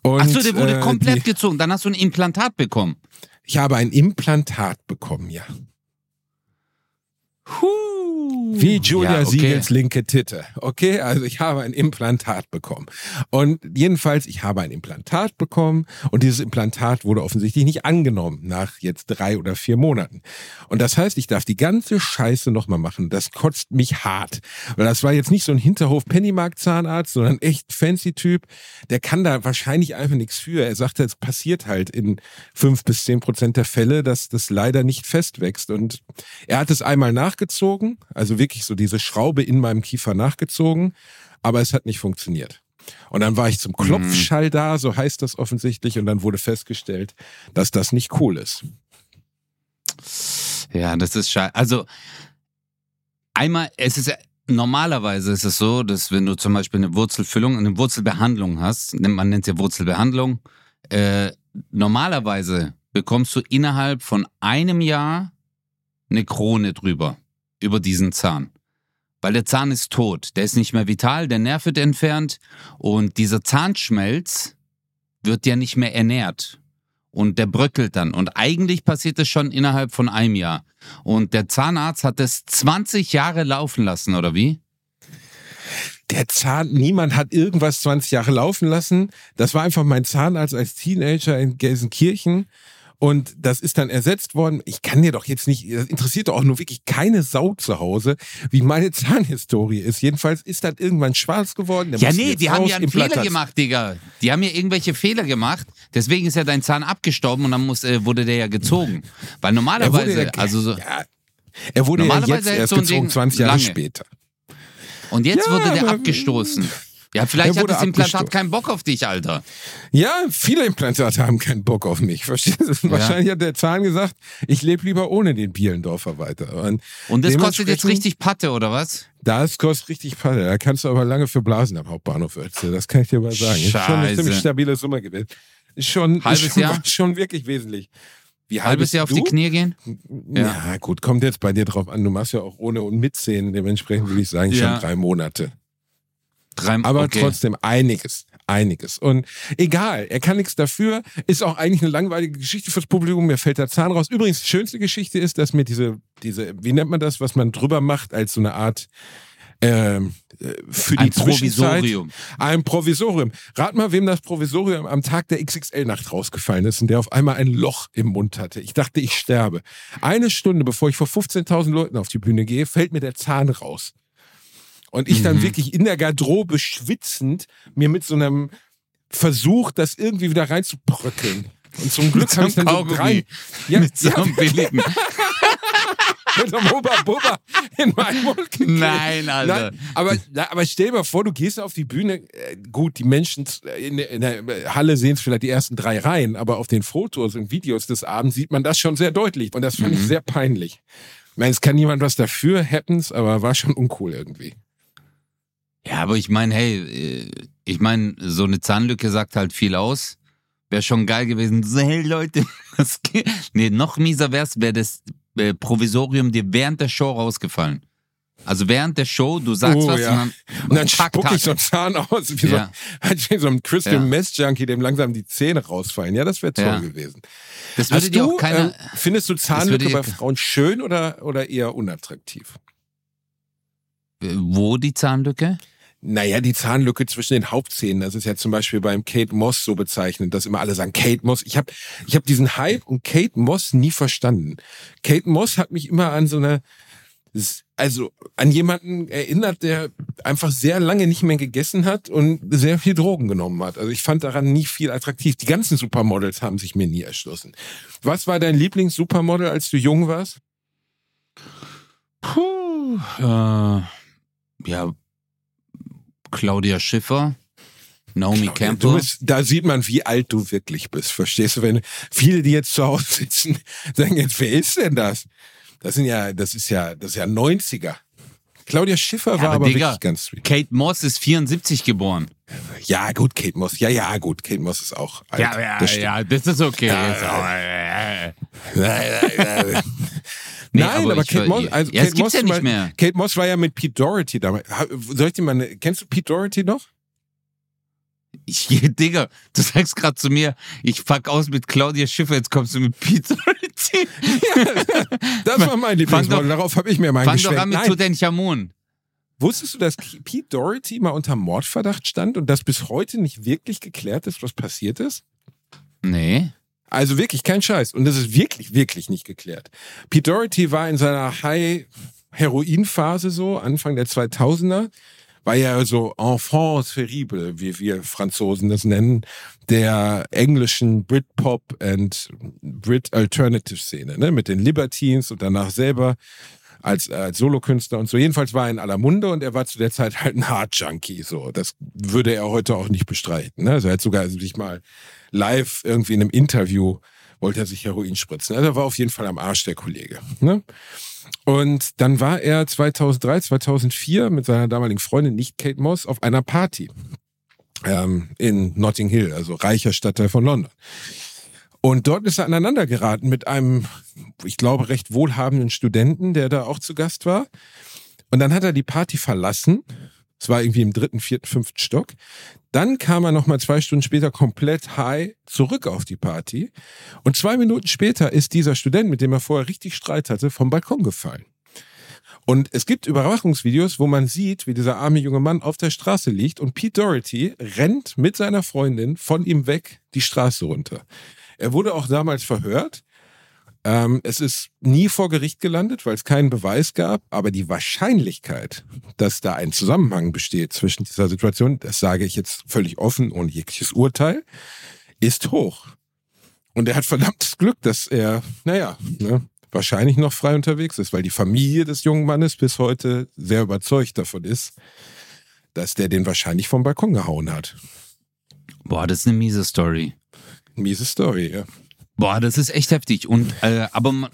S1: Achso, der wurde
S2: äh,
S1: komplett
S2: die,
S1: gezogen. Dann hast du ein Implantat bekommen.
S2: Ich habe ein Implantat bekommen, ja. Whoo!
S1: Huh.
S2: Wie Julia
S1: ja, okay.
S2: Siegels linke Titte. Okay, also ich habe ein Implantat bekommen. Und jedenfalls, ich habe ein Implantat bekommen und dieses Implantat wurde offensichtlich nicht angenommen nach jetzt drei oder vier Monaten. Und das heißt, ich darf die ganze Scheiße nochmal machen. Das kotzt mich hart. Weil das war jetzt nicht so ein Hinterhof Pennymark Zahnarzt, sondern echt fancy Typ. Der kann da wahrscheinlich einfach nichts für. Er sagt, es passiert halt in fünf bis zehn Prozent der Fälle, dass das leider nicht festwächst. Und er hat es einmal nachgezogen, also wirklich so diese Schraube in meinem Kiefer nachgezogen, aber es hat nicht funktioniert. Und dann war ich zum Klopfschall da, so heißt das offensichtlich, und dann wurde festgestellt, dass das nicht cool ist.
S1: Ja, das ist scheiße. Also, einmal, es ist normalerweise ist es so, dass wenn du zum Beispiel eine Wurzelfüllung, eine Wurzelbehandlung hast, man nennt sie Wurzelbehandlung, äh, normalerweise bekommst du innerhalb von einem Jahr eine Krone drüber, über diesen Zahn. Weil der Zahn ist tot, der ist nicht mehr vital, der Nerv wird entfernt und dieser Zahnschmelz wird ja nicht mehr ernährt und der bröckelt dann. Und eigentlich passiert das schon innerhalb von einem Jahr. Und der Zahnarzt hat das 20 Jahre laufen lassen, oder wie?
S2: Der Zahn, niemand hat irgendwas 20 Jahre laufen lassen. Das war einfach mein Zahnarzt als Teenager in Gelsenkirchen. Und das ist dann ersetzt worden. Ich kann dir doch jetzt nicht, das interessiert doch auch nur wirklich keine Sau zu Hause, wie meine Zahnhistorie ist. Jedenfalls ist das irgendwann schwarz geworden.
S1: Ja, nee, die haben ja einen. Fehler gemacht, Digga. Die haben ja irgendwelche Fehler gemacht. Deswegen ist ja dein Zahn abgestorben und dann muss, äh, wurde der ja gezogen. Weil
S2: Er
S1: normalerweise,
S2: ja,
S1: also so,
S2: ja, er wurde ja jetzt erst
S1: so
S2: gezogen,
S1: Ding
S2: 20 Jahre
S1: lange.
S2: später.
S1: und jetzt
S2: Ja,
S1: wurde der abgestoßen. Ja, vielleicht hat das Implantat keinen Bock auf dich, Alter.
S2: Ja, viele Implantate haben keinen Bock auf mich. Verstehst du? Wahrscheinlich hat der Zahn gesagt, ich lebe lieber ohne den Bielendorfer weiter. Und,
S1: Und das kostet jetzt richtig Patte, oder was?
S2: Das kostet richtig Palle. Da kannst du aber lange für blasen am Hauptbahnhof Ötze. Das kann ich dir mal sagen. Ist schon eine
S1: Scheiße.
S2: ziemlich stabile Summe gewesen. Ist schon,
S1: Halbes
S2: ist schon,
S1: Jahr?
S2: schon wirklich wesentlich. Wie
S1: Halbes Jahr auf
S2: du?
S1: die Knie gehen?
S2: Ja. gut, kommt jetzt bei dir drauf an. Du machst ja auch ohne und mit Zähnen. Dementsprechend würde ich sagen,
S1: Ja.
S2: schon drei Monate.
S1: Drei,
S2: Aber
S1: okay.
S2: trotzdem einiges. Einiges. Und egal, er kann nichts dafür. Ist auch eigentlich eine langweilige Geschichte fürs Publikum. Mir fällt der Zahn raus. Übrigens, die schönste Geschichte ist, dass mir diese, diese, wie nennt man das, was man drüber macht, als so eine Art ähm, äh, für die
S1: Ein. Provisorium.
S2: Ein Provisorium. Rat mal, wem das Provisorium am Tag der XXL-Nacht rausgefallen ist und der auf einmal ein Loch im Mund hatte. Ich dachte, ich sterbe. Eine Stunde bevor ich vor 15.000 Leuten auf die Bühne gehe, fällt mir der Zahn raus. Und ich dann
S1: Mhm.
S2: wirklich in der Garderobe schwitzend mir mit so einem Versuch, das irgendwie wieder reinzubröckeln. Und zum Glück habe ich dann so drei. Ja,
S1: Mit so einem billigen.
S2: mit so einem Hubba Bubba in meinen Mund gekriegt.
S1: Nein, Alter.
S2: Nein, aber, aber stell dir mal vor, du gehst auf die Bühne. äh, Gut, die Menschen in, der- in der Halle sehen es vielleicht die ersten drei Reihen, aber auf den Fotos und Videos des Abends sieht man das schon sehr deutlich. Und das fand ich
S1: Mhm.
S2: sehr peinlich. Ich meine, es kann niemand was dafür, happens, aber war schon uncool irgendwie.
S1: Ja, aber ich meine, hey, äh, ich meine, so eine Zahnlücke sagt halt viel aus. Wäre schon geil gewesen. So, hey Leute, was geht? Nee, noch mieser wär's, wäre das äh, Provisorium dir während der Show rausgefallen. Also während der Show, du sagst
S2: Oh,
S1: was
S2: ja.
S1: und dann,
S2: Und dann
S1: tack,
S2: spucke
S1: tack.
S2: ich so einen Zahn aus, wie,
S1: Ja.
S2: so, wie so ein Crystal
S1: Ja.
S2: Mess Junkie, dem langsam die Zähne rausfallen. Ja, das wäre toll
S1: Ja.
S2: gewesen.
S1: Das würde
S2: Hast
S1: dir
S2: du,
S1: auch keiner.
S2: äh, findest du Zahnlücke bei Frauen schön oder, oder eher unattraktiv?
S1: äh, wo die Zahnlücke?
S2: Naja, die Zahnlücke zwischen den Hauptzähnen, das ist ja zum Beispiel beim Kate Moss so bezeichnend, dass immer alle sagen, Kate Moss. Ich habe ich hab diesen Hype um Kate Moss nie verstanden. Kate Moss hat mich immer an so eine, also an jemanden erinnert, der einfach sehr lange nicht mehr gegessen hat und sehr viel Drogen genommen hat. Also ich fand daran nie viel attraktiv. Die ganzen Supermodels haben sich mir nie erschlossen. Was war dein Lieblings-Supermodel, als du jung warst?
S1: Puh. Äh, ja, Claudia Schiffer, Naomi
S2: Du
S1: Campbell.
S2: bist, da sieht man, wie alt du wirklich bist. Verstehst du? Wenn viele, die jetzt zu Hause sitzen, sagen jetzt, wer ist denn das? Das sind ja, das ist ja, das ist ja 90er. Claudia Schiffer war
S1: aber
S2: aber
S1: Digga,
S2: wirklich ganz sweet.
S1: Kate Moss ist 74 geboren.
S2: Ja, gut, Kate Moss. Ja, ja, gut, Kate Moss ist auch alt.
S1: Ja, ja,
S2: Das
S1: ja, das ist okay.
S2: Ja,
S1: Nee,
S2: Nein,
S1: aber
S2: aber, Kate Moss, also
S1: ja,
S2: Kate Moss
S1: ja nicht mehr.
S2: Kate Moss war ja mit Pete Doherty damals. Soll ich dir mal, eine- kennst du Pete Doherty noch?
S1: Ich, Digga, du sagst gerade zu mir, ich pack aus mit Claudia Schiffer, jetzt kommst du mit Pete Doherty.
S2: Das war mein Lieblingsmodel. Darauf habe ich mir mal
S1: Fang doch an mit
S2: Nein,
S1: Tutanchamun.
S2: Wusstest du, dass Pete Doherty mal unter Mordverdacht stand und dass bis heute nicht wirklich geklärt ist, was passiert ist?
S1: Nee.
S2: Also wirklich kein Scheiß. Und das ist wirklich, wirklich nicht geklärt. Pete Doherty war in seiner High-Heroin-Phase so, Anfang der 2000er, war ja so enfant terrible, wie wir Franzosen das nennen, der englischen Britpop and Brit Alternative Szene, ne, mit den Libertines und danach selber als, als Solokünstler und so. Jedenfalls war er in aller Munde und er war zu der Zeit halt ein Hard Junkie, so. Das würde er heute auch nicht bestreiten, ne? Also er hat sogar sich mal live irgendwie in einem Interview wollte er sich Heroin spritzen. Also er war auf jeden Fall am Arsch der Kollege, ne? Und dann war er 2003, 2004 mit seiner damaligen Freundin, nicht Kate Moss, auf einer Party ähm, in Notting Hill, also reicher Stadtteil von London. Und dort ist er aneinander geraten mit einem, ich glaube, recht wohlhabenden Studenten, der da auch zu Gast war. Und dann hat er die Party verlassen. Es war irgendwie im dritten, vierten, fünften Stock. Dann kam er nochmal zwei Stunden später komplett high zurück auf die Party. Und zwei Minuten später ist dieser Student, mit dem er vorher richtig Streit hatte, vom Balkon gefallen. Und es gibt Überwachungsvideos, wo man sieht, wie dieser arme junge Mann auf der Straße liegt und Pete Doherty rennt mit seiner Freundin von ihm weg die Straße runter. Er wurde auch damals verhört. Ähm, es ist nie vor Gericht gelandet, weil es keinen Beweis gab. Aber die Wahrscheinlichkeit, dass da ein Zusammenhang besteht zwischen dieser Situation, das sage ich jetzt völlig offen, ohne jegliches Urteil, ist hoch. Und er hat verdammtes Glück, dass er, naja, ne, wahrscheinlich noch frei unterwegs ist, weil die Familie des jungen Mannes bis heute sehr überzeugt davon ist, dass der den wahrscheinlich vom Balkon gehauen hat.
S1: Boah, das ist eine miese Story.
S2: Miese Story, ja.
S1: Boah, das ist echt heftig. Und äh, aber man,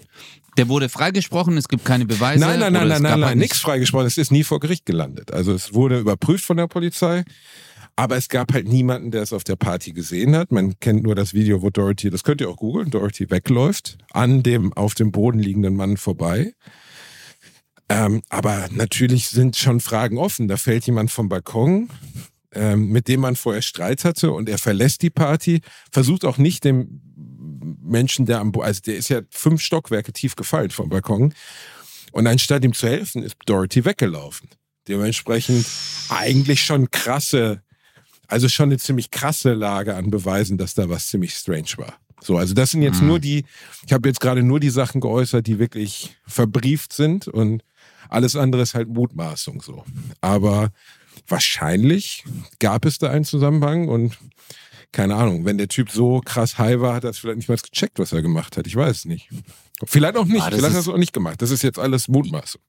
S1: der wurde freigesprochen, es gibt keine Beweise.
S2: Nein, nein, nein, nein, nein, nein,
S1: nicht-
S2: nichts freigesprochen. Es ist nie vor Gericht gelandet. Also es wurde überprüft von der Polizei, aber es gab halt niemanden, der es auf der Party gesehen hat. Man kennt nur das Video, wo Dorothy, das könnt ihr auch googeln, Dorothy wegläuft, an dem auf dem Boden liegenden Mann vorbei. Ähm, aber natürlich sind schon Fragen offen. Da fällt jemand vom Balkon, ähm, mit dem man vorher Streit hatte und er verlässt die Party, versucht auch nicht dem Menschen, der am Bo also der ist ja fünf Stockwerke tief gefallen vom Balkon. Und anstatt ihm zu helfen, ist Dorothy weggelaufen. Dementsprechend eigentlich schon krasse, also schon eine ziemlich krasse Lage an Beweisen, dass da was ziemlich strange war. So, also das sind jetzt
S1: Mhm.
S2: nur die, ich habe jetzt gerade nur die Sachen geäußert, die wirklich verbrieft sind und alles andere ist halt Mutmaßung so. Aber wahrscheinlich gab es da einen Zusammenhang und keine Ahnung, wenn der Typ so krass high war, hat er es vielleicht nicht mal gecheckt, was er gemacht hat. Ich weiß es nicht. Vielleicht auch nicht.
S1: Ah,
S2: vielleicht hat er es auch nicht gemacht. Das ist jetzt alles Mutmaßung.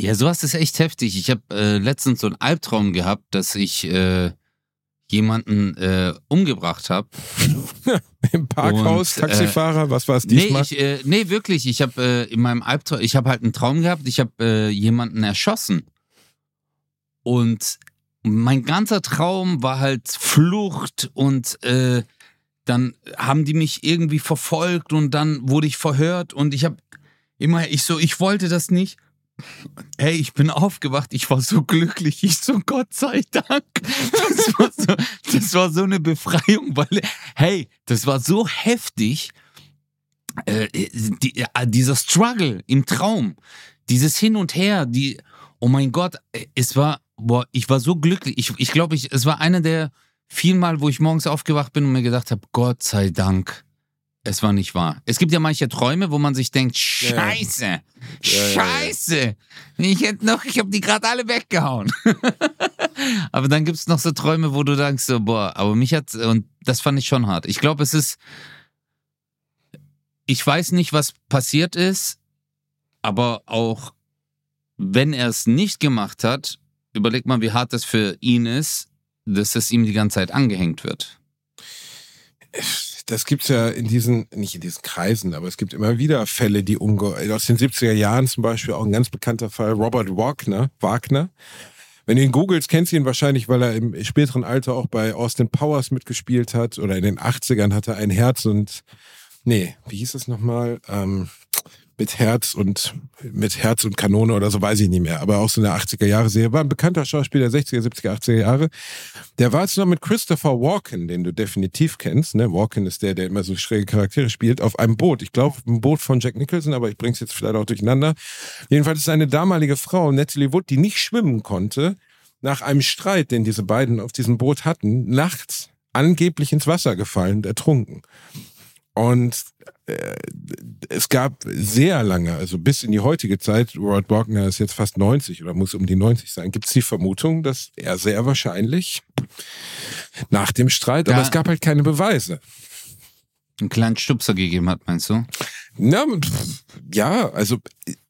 S1: Ja, sowas ist echt heftig. Ich habe äh, letztens so einen Albtraum gehabt, dass ich äh, jemanden äh, umgebracht habe.
S2: Im Parkhaus,
S1: Und, äh,
S2: Taxifahrer, was war es
S1: Nee,
S2: diesmal?
S1: ich, äh, nee, wirklich. Ich habe äh, in meinem Albtraum, ich habe halt einen Traum gehabt, ich habe jemanden erschossen. Und mein ganzer Traum war halt Flucht und äh, dann haben die mich irgendwie verfolgt und dann wurde ich verhört und ich habe immer, ich so, ich wollte das nicht. Hey, ich bin aufgewacht, ich war so glücklich, ich so, Gott sei Dank. Das war so, das war so eine Befreiung, weil, hey, das war so heftig, äh, die, äh, dieser Struggle im Traum, dieses Hin und Her, die, oh mein Gott, äh, es war, boah, ich war so glücklich. Ich, ich glaube, ich, es war einer der vielen Mal, wo ich morgens aufgewacht bin und mir gedacht habe, Gott sei Dank, es war nicht wahr. Es gibt ja manche Träume, wo man sich denkt, Scheiße,
S2: Ja, ja, ja.
S1: Scheiße, ich hätte noch, ich habe die gerade alle weggehauen. aber dann gibt es noch so Träume, wo du denkst, so, boah, aber mich hat, und das fand ich schon hart. Ich glaube, es ist, ich weiß nicht, was passiert ist, aber auch wenn er es nicht gemacht hat, überleg mal, wie hart das für ihn ist, dass es ihm die ganze Zeit angehängt wird.
S2: Das gibt's ja in diesen, nicht in diesen Kreisen, aber es gibt immer wieder Fälle, die umge aus den 70er Jahren zum Beispiel auch ein ganz bekannter Fall, Robert Wagner, Wagner Wenn du ihn googelst, kennst du ihn wahrscheinlich, weil er im späteren Alter auch bei Austin Powers mitgespielt hat oder in den 80ern hat er ein Herz und nee, wie hieß es nochmal? Ähm, mit Herz und mit Herz und Kanone oder so weiß ich nicht mehr, aber auch so eine 80er Jahre Serie war ein bekannter Schauspieler 60er, 70er, 80er Jahre. Der war zusammen mit Christopher Walken, den du definitiv kennst, ne? Walken ist der, der immer so schräge Charaktere spielt, auf einem Boot. Ich glaube, ein Boot von Jack Nicholson, aber ich bring's jetzt vielleicht auch durcheinander. Jedenfalls ist eine damalige Frau, Natalie Wood, die nicht schwimmen konnte, nach einem Streit, den diese beiden auf diesem Boot hatten, nachts angeblich ins Wasser gefallen und ertrunken. Und äh, es gab sehr lange, also bis in die heutige Zeit, Robert Wagner ist jetzt fast 90 oder muss um die 90 sein, gibt es die Vermutung, dass er sehr wahrscheinlich nach dem Streit, ja. aber es gab halt keine Beweise.
S1: Einen kleinen Stupser gegeben hat, meinst du?
S2: Na, ja, also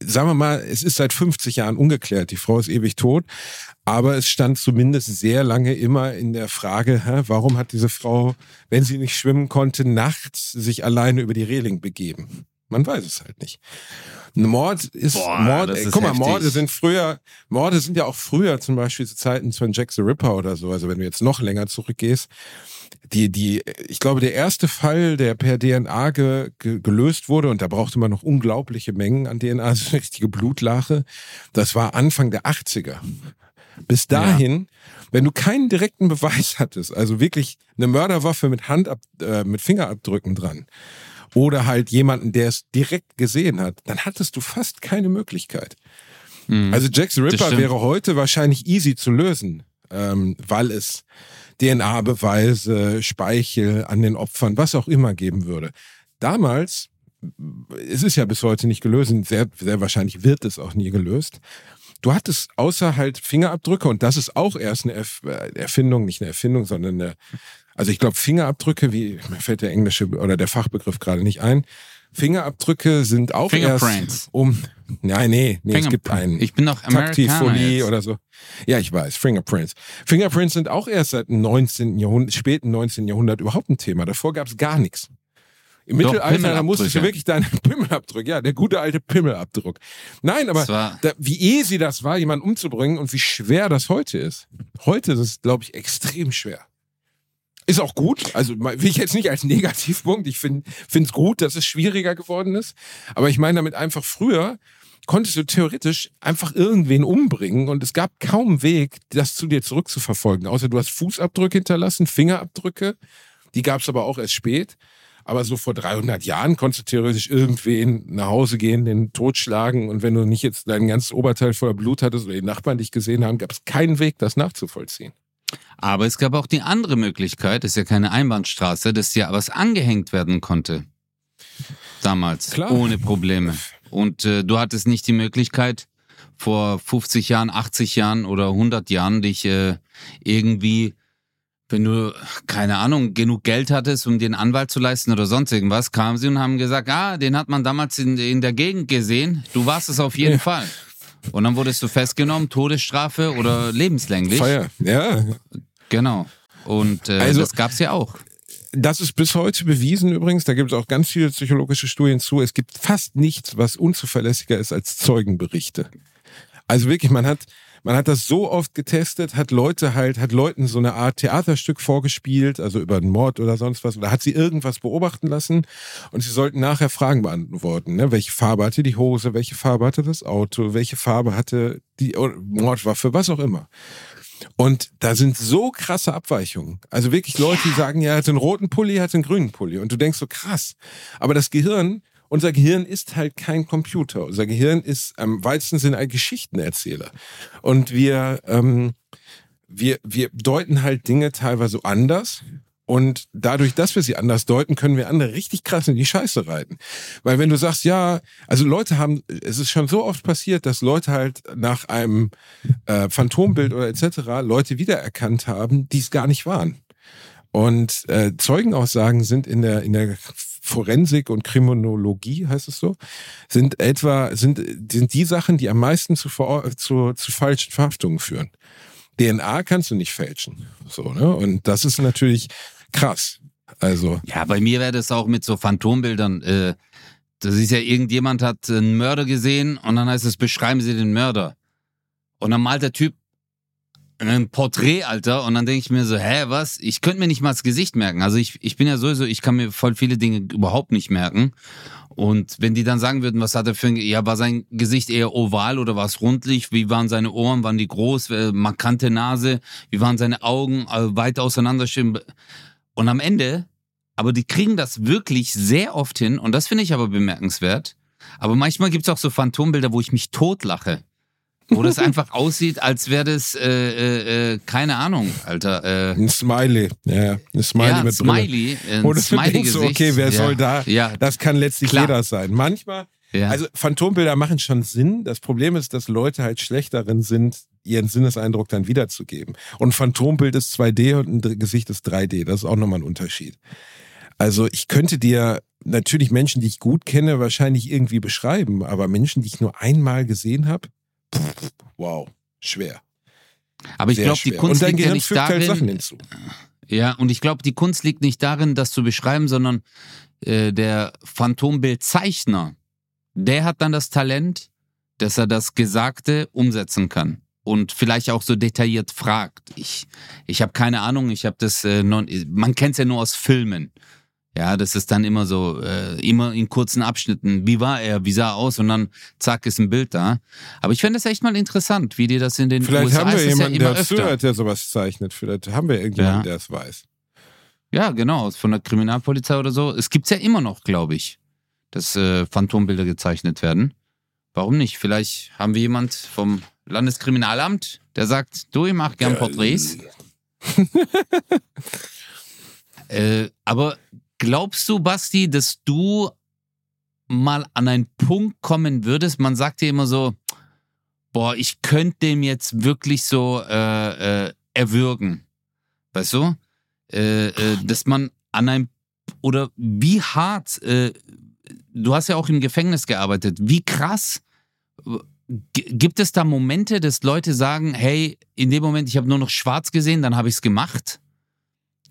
S2: sagen wir mal, es ist seit 50 Jahren ungeklärt. Die Frau ist ewig tot. Aber es stand zumindest sehr lange immer in der Frage, hä, warum hat diese Frau, wenn sie nicht schwimmen konnte, nachts sich alleine über die Reling begeben? Man weiß es halt nicht. Mord ist Boah, Mord. Ist guck mal, heftig. Morde sind früher, Morde sind ja auch früher zum Beispiel zu Zeiten von Jack the Ripper oder so. Also wenn du jetzt noch länger zurückgehst, die, die, ich glaube, der erste Fall, der per DNA ge, ge, gelöst wurde, und da brauchte man noch unglaubliche Mengen an DNA, also eine richtige Blutlache, das war Anfang der 80er. Bis dahin, ja. wenn du keinen direkten Beweis hattest, also wirklich eine Mörderwaffe mit Handab äh, mit Fingerabdrücken dran oder halt jemanden, der es direkt gesehen hat, dann hattest du fast keine Möglichkeit. Mhm. Also Jack the Ripper wäre heute wahrscheinlich easy zu lösen, ähm, weil es DNA-Beweise, Speichel an den Opfern, was auch immer geben würde. Damals, es ist ja bis heute nicht gelöst, sehr, sehr wahrscheinlich wird es auch nie gelöst. Du hattest außer halt Fingerabdrücke und das ist auch erst eine Erf äh, Erfindung, nicht eine Erfindung, sondern eine, also ich glaube Fingerabdrücke, wie mir fällt der englische oder der Fachbegriff gerade nicht ein. Fingerabdrücke sind auch erst um Nein, nee, nee, es gibt einen.
S1: Ich bin noch
S2: Taktifolie oder so. Ja, ich weiß, Fingerprints. Fingerprints sind auch erst seit dem 19. Jahrhundert, späten 19. Jahrhundert überhaupt ein Thema. Davor gab es gar nichts. Im Doch, Mittelalter, da musstest du wirklich deinen Pimmelabdruck, ja, der gute alte Pimmelabdruck. Nein, aber da, wie easy das war, jemanden umzubringen und wie schwer das heute ist. Heute ist es, glaube ich, extrem schwer. Ist auch gut, also will ich jetzt nicht als Negativpunkt. Ich finde es gut, dass es schwieriger geworden ist. Aber ich meine damit einfach früher konntest du theoretisch einfach irgendwen umbringen und es gab kaum Weg, das zu dir zurückzuverfolgen. Außer du hast Fußabdrücke hinterlassen, Fingerabdrücke. Die gab es aber auch erst spät. Aber so vor 300 Jahren konntest du theoretisch irgendwen nach Hause gehen, den totschlagen und wenn du nicht jetzt dein ganzes Oberteil voller Blut hattest oder die Nachbarn dich gesehen haben, gab es keinen Weg, das nachzuvollziehen.
S1: Aber es gab auch die andere Möglichkeit, das ist ja keine Einbahnstraße, dass ja was angehängt werden konnte. Damals. Klar. Ohne Probleme. Und äh, du hattest nicht die Möglichkeit, vor 50 Jahren, 80 Jahren oder 100 Jahren dich äh, irgendwie wenn du, keine Ahnung, genug Geld hattest, um den Anwalt zu leisten oder sonst irgendwas, kamen sie und haben gesagt, ah, den hat man damals in, in der Gegend gesehen, du warst es auf jeden ja. Fall. Und dann wurdest du festgenommen, Todesstrafe oder lebenslänglich.
S2: Feuer, ja.
S1: Genau. Und äh, also, das gab's ja auch.
S2: Das ist bis heute bewiesen übrigens. Da gibt es auch ganz viele psychologische Studien zu. Es gibt fast nichts, was unzuverlässiger ist als Zeugenberichte. Also wirklich, man hat, man hat das so oft getestet, hat Leute halt, hat Leuten so eine Art Theaterstück vorgespielt, also über einen Mord oder sonst was, oder hat sie irgendwas beobachten lassen und sie sollten nachher Fragen beantworten. Ne? Welche Farbe hatte die Hose, welche Farbe hatte das Auto, welche Farbe hatte die Mordwaffe, was auch immer. Und da sind so krasse Abweichungen. Also wirklich Leute, die sagen, ja, er hat einen roten Pulli, er hat einen grünen Pulli. Und du denkst so, krass. Aber das Gehirn unser Gehirn ist halt kein Computer. Unser Gehirn ist am weitesten Sinne ein Geschichtenerzähler. Und wir, ähm, wir, wir deuten halt Dinge teilweise anders. Und dadurch, dass wir sie anders deuten, können wir andere richtig krass in die Scheiße reiten. Weil wenn du sagst, ja, also Leute haben, es ist schon so oft passiert, dass Leute halt nach einem äh, Phantombild oder etc. Leute wiedererkannt haben, die es gar nicht waren. Und äh, Zeugenaussagen sind in der, in der Forensik und Kriminologie, heißt es so, sind etwa, sind, sind die Sachen, die am meisten zu, zu, zu falschen Verhaftungen führen. DNA kannst du nicht fälschen. So, ne? Und das ist natürlich krass. Also.
S1: Ja, bei mir wäre das auch mit so Phantombildern. Äh, das ist ja, irgendjemand hat einen Mörder gesehen und dann heißt es, beschreiben Sie den Mörder. Und dann malt der Typ ein Porträt, Alter, und dann denke ich mir so, hä, was? Ich könnte mir nicht mal das Gesicht merken. Also ich, ich bin ja sowieso, ich kann mir voll viele Dinge überhaupt nicht merken. Und wenn die dann sagen würden, was hat er für ein, ja, war sein Gesicht eher oval oder war es rundlich? Wie waren seine Ohren? Waren die groß? Äh, markante Nase? Wie waren seine Augen? Äh, weit auseinanderstehen? Und am Ende, aber die kriegen das wirklich sehr oft hin und das finde ich aber bemerkenswert. Aber manchmal gibt's auch so Phantombilder, wo ich mich totlache. Wo das einfach aussieht, als wäre das, äh, äh, äh, keine Ahnung, Alter. Äh,
S2: Ein Smiley. Ja, ein Smiley
S1: ja, ein
S2: mit Brille.
S1: Smiley. Ein
S2: Wo du
S1: Smiley
S2: denkst, so, okay, wer
S1: ja.
S2: soll da?
S1: Ja,
S2: Das kann letztlich
S1: Klar.
S2: jeder sein. Manchmal,
S1: ja.
S2: also Phantombilder machen schon Sinn. Das Problem ist, dass Leute halt schlecht darin sind, ihren Sinneseindruck dann wiederzugeben. Und ein Phantombild ist 2D und ein Gesicht ist 3D. Das ist auch nochmal ein Unterschied. Also ich könnte dir natürlich Menschen, die ich gut kenne, wahrscheinlich irgendwie beschreiben, aber Menschen, die ich nur einmal gesehen habe, wow, schwer.
S1: aber ich glaube, die. Kunst liegt ja nicht darin. Ja, und ich glaube, die Kunst liegt nicht darin, das zu beschreiben, sondern äh, der Phantombildzeichner, der hat dann das Talent, dass er das Gesagte umsetzen kann. Und vielleicht auch so detailliert fragt. Ich, ich habe keine Ahnung, ich habe das, äh, non, man kennt es ja nur aus Filmen. Ja, das ist dann immer so, äh, immer in kurzen Abschnitten. Wie war er? Wie sah er aus? Und dann zack ist ein Bild da. Aber ich fände das echt mal interessant, wie die das in den
S2: Vielleicht
S1: USA
S2: haben wir jemanden,
S1: ja
S2: der
S1: öfter.
S2: zuhört, der sowas zeichnet. Vielleicht haben wir irgendjemanden,
S1: Ja.
S2: der es weiß.
S1: Ja, genau, von der Kriminalpolizei oder so. Es gibt's ja immer noch, glaube ich, dass äh, Phantombilder gezeichnet werden. Warum nicht? Vielleicht haben wir jemand vom Landeskriminalamt, der sagt, du, ich mach gern Porträts. äh, aber glaubst du, Basti, dass du mal an einen Punkt kommen würdest? Man sagt ja immer so, boah, ich könnte dem jetzt wirklich so äh, äh, erwürgen. Weißt du? Äh, äh, dass man an einem oder wie hart, äh, du hast ja auch im Gefängnis gearbeitet, wie krass gibt es da Momente, dass Leute sagen, hey, in dem Moment, ich habe nur noch schwarz gesehen, dann habe ich es gemacht?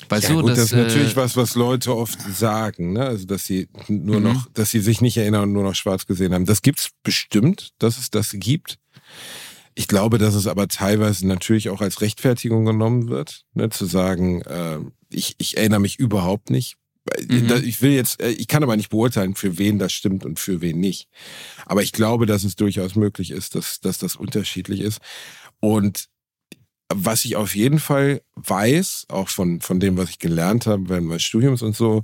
S1: Weißt
S2: ja,
S1: du,
S2: gut,
S1: dass,
S2: das ist natürlich
S1: äh,
S2: was, was Leute oft sagen, ne? Also, dass sie nur
S1: Mhm.
S2: noch, dass sie sich nicht erinnern und nur noch schwarz gesehen haben. Das gibt's bestimmt, dass es das gibt. Ich glaube, dass es aber teilweise natürlich auch als Rechtfertigung genommen wird, ne? zu sagen, äh, ich, ich erinnere mich überhaupt nicht.
S1: Mhm.
S2: Da- Ich will jetzt, äh, ich kann aber nicht beurteilen, für wen das stimmt und für wen nicht. Aber ich glaube, dass es durchaus möglich ist, dass, dass das unterschiedlich ist. Und was ich auf jeden Fall weiß, auch von, von dem, was ich gelernt habe während meines Studiums und so,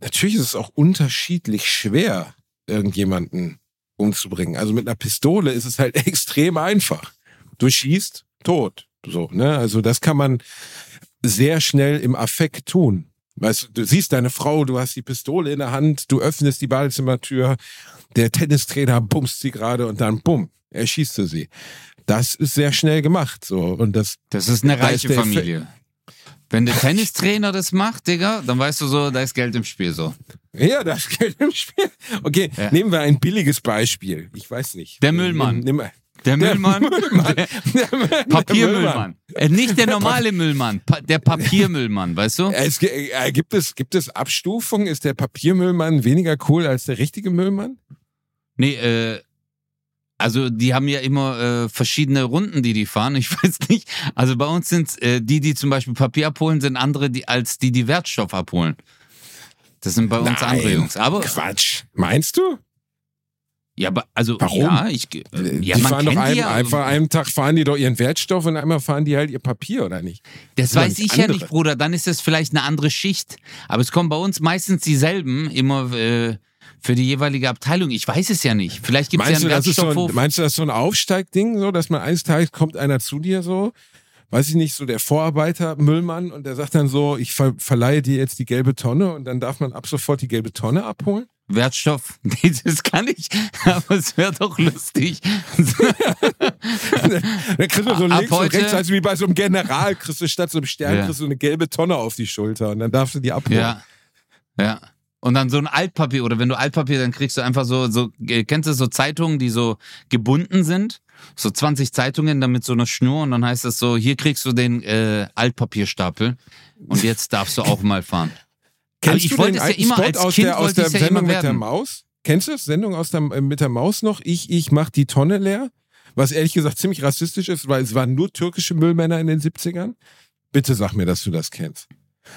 S2: natürlich ist es auch unterschiedlich schwer, irgendjemanden umzubringen. Also mit einer Pistole ist es halt extrem einfach. Du schießt, tot. So, ne? Also das kann man sehr schnell im Affekt tun. Weißt du, du siehst deine Frau, du hast die Pistole in der Hand, du öffnest die Badezimmertür, der Tennistrainer bumst sie gerade und dann bumm, erschießt du sie. Das ist sehr schnell gemacht, so. Und das,
S1: das ist eine
S2: da ist
S1: reiche
S2: der
S1: Familie. Wenn der Tennistrainer das macht, Digga, dann weißt du so, da ist Geld im Spiel so.
S2: ja, das Geld im Spiel. Okay,
S1: Ja.
S2: nehmen wir ein billiges Beispiel. Ich weiß nicht.
S1: Der Müllmann.
S2: Nimm, nimm,
S1: Der
S2: der
S1: Müllmann, der
S2: Der.
S1: Papiermüllmann. Äh, nicht der normale Müllmann, der Papiermüllmann, weißt du?
S2: Es, äh, gibt, es, gibt es Abstufungen? Ist der Papiermüllmann weniger cool als der richtige Müllmann?
S1: Nee, äh, also die haben ja immer äh, verschiedene Runden, die die fahren. Ich weiß nicht. Also bei uns sind äh, die, die zum Beispiel Papier abholen, sind andere, die als die, die Wertstoff abholen. Das sind bei uns
S2: Nein.
S1: andere Jungs. Aber
S2: Quatsch. Meinst du?
S1: ja, aber also
S2: Warum?
S1: ja, ich äh, ja,
S2: die fahren doch einem,
S1: ja.
S2: einfach einen Tag fahren die doch ihren Wertstoff und einmal fahren die halt ihr Papier, oder nicht?
S1: Das
S2: doch
S1: weiß ich ja
S2: andere.
S1: nicht, Bruder. Dann ist das vielleicht eine andere Schicht. Aber es kommen bei uns meistens dieselben immer äh, für die jeweilige Abteilung. Ich weiß es ja nicht. Vielleicht gibt es ja einen
S2: ist so ein, meinst du, das ist so ein Aufsteigding, so, dass man eines Tages kommt einer zu dir so, weiß ich nicht, so der Vorarbeiter, Müllmann, und der sagt dann so, ich ver verleihe dir jetzt die gelbe Tonne und dann darf man ab sofort die gelbe Tonne abholen?
S1: Wertstoff? Nee, das kann ich. Aber es wäre doch lustig.
S2: Dann kriegst du so links und
S1: heute-
S2: rechts, also wie bei so einem General, kriegst du statt so einem Stern,
S1: Ja.
S2: kriegst du eine gelbe Tonne auf die Schulter und dann darfst du die abholen.
S1: ja. Ja. Und dann so ein Altpapier oder wenn du Altpapier, dann kriegst du einfach so, so äh, kennst du so Zeitungen, die so gebunden sind? So 20 Zeitungen, dann mit so einer Schnur und dann heißt das so, hier kriegst du den äh, Altpapierstapel und jetzt darfst du auch mal fahren.
S2: Kennst
S1: ich
S2: du
S1: wollte
S2: den
S1: es ja
S2: alten
S1: immer
S2: Spot aus
S1: Kind
S2: der, aus der
S1: ja
S2: Sendung mit der. Maus? Kennst du das? Sendung aus der, mit der Maus noch? Ich, ich mach die Tonne leer. was ehrlich gesagt ziemlich rassistisch ist, weil es waren nur türkische Müllmänner in den 70ern. Bitte sag mir, dass du das kennst.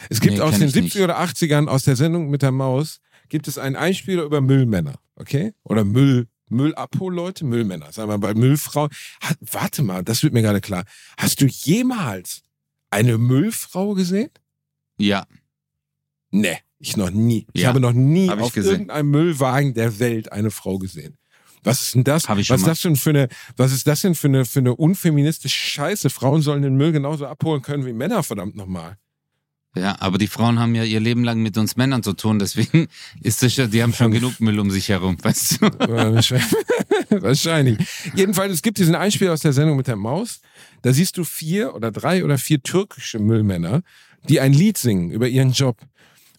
S2: Es gibt
S1: Nee,
S2: aus den
S1: ich
S2: 70er
S1: nicht.
S2: oder 80ern aus der Sendung mit der Maus gibt es einen Einspieler über Müllmänner, okay? Oder Müll Müllabholleute, Müllmänner, sagen wir mal Müllfrau. Hat, warte mal, das wird mir gerade klar. Hast du jemals eine Müllfrau gesehen?
S1: Ja,
S2: Nee, ich noch nie. Ich
S1: Ja,
S2: habe noch nie
S1: hab ich
S2: auf irgendeinem Müllwagen der Welt eine Frau gesehen. Was ist denn das?
S1: Ich
S2: was ist das denn für eine, was ist das denn für eine, für eine unfeministische Scheiße? Frauen sollen den Müll genauso abholen können wie Männer, verdammt nochmal.
S1: Ja, aber die Frauen haben ja ihr Leben lang mit uns Männern zu tun, deswegen ist das ja, die haben schon genug Müll um sich herum, weißt du?
S2: Wahrscheinlich. Jedenfalls, es gibt diesen Einspiel aus der Sendung mit der Maus. Da siehst du vier oder drei oder vier türkische Müllmänner, die ein Lied singen über ihren Job.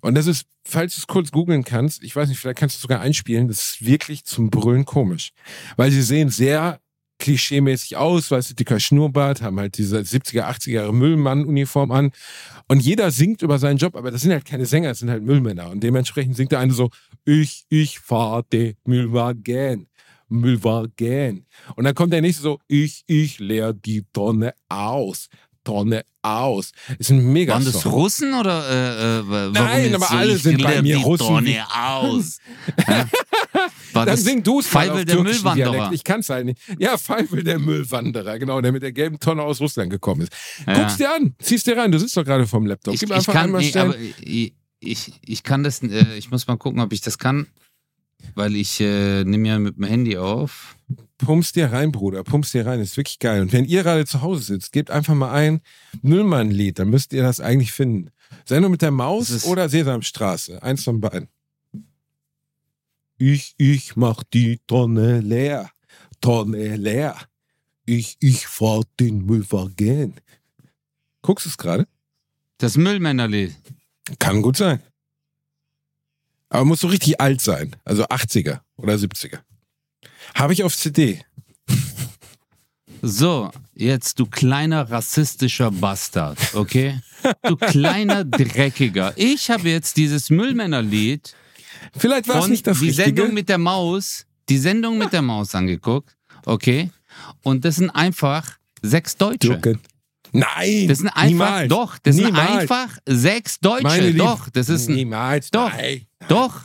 S2: Und das ist, falls du es kurz googeln kannst, ich weiß nicht, vielleicht kannst du es sogar einspielen, das ist wirklich zum Brüllen komisch. Weil sie sehen sehr klischeemäßig aus, weißt du, dicker Schnurrbart, haben halt diese 70er, 80er Jahre Müllmann-Uniform an. Und jeder singt über seinen Job, aber das sind halt keine Sänger, das sind halt Müllmänner. Und dementsprechend singt der eine so, ich, ich fahr den Müllwagen. Müllwagen. Und dann kommt der nächste so, ich, ich leer die Tonne aus. Tonne aus. Ist ein mega
S1: Waren das. Russen oder äh, äh, warum
S2: Nein, aber
S1: so,
S2: alle sind bei mir
S1: die
S2: Russen.
S1: Tonne aus. War
S2: Dann
S1: das
S2: sing du es
S1: Feivel der Müllwanderer.
S2: Dialekt. Ich kann es halt nicht. Ja, Feivel der Müllwanderer, genau, der mit der gelben Tonne aus Russland gekommen ist.
S1: Ja.
S2: Guck's dir an, zieh's dir rein, du sitzt doch gerade vorm Laptop.
S1: Ich,
S2: Gib
S1: ich
S2: einfach
S1: kann,
S2: einmal
S1: nee,
S2: stellen.
S1: aber ich, ich, ich kann das, äh, ich muss mal gucken, ob ich das kann, weil ich äh, nehme ja mit dem Handy auf.
S2: Pump's dir rein, Bruder, pump's dir rein, ist wirklich geil. Und wenn ihr gerade zu Hause sitzt, gebt einfach mal ein Müllmann-Lied, dann müsst ihr das eigentlich finden. Sendung mit der Maus oder Sesamstraße, eins von beiden. Ich, ich mach die Tonne leer, Tonne leer. Ich, ich fahr den Müllwagen. Guckst du es gerade?
S1: Das Müllmännerlied.
S2: Kann gut sein. Aber muss so richtig alt sein. Also 80er oder 70er. Habe ich auf CD.
S1: So, jetzt du kleiner rassistischer Bastard, okay? Du kleiner Dreckiger. Ich habe jetzt dieses Müllmännerlied
S2: Vielleicht war es nicht das
S1: die
S2: Richtige.
S1: Sendung mit der Maus, die Sendung mit der Maus angeguckt, okay? Und das sind einfach sechs Deutsche.
S2: Türken. Nein,
S1: Das sind einfach,
S2: niemals.
S1: doch, das sind
S2: Niemals.
S1: einfach sechs Deutsche. Doch, das ist
S2: niemals.
S1: Doch.
S2: Nein.
S1: doch,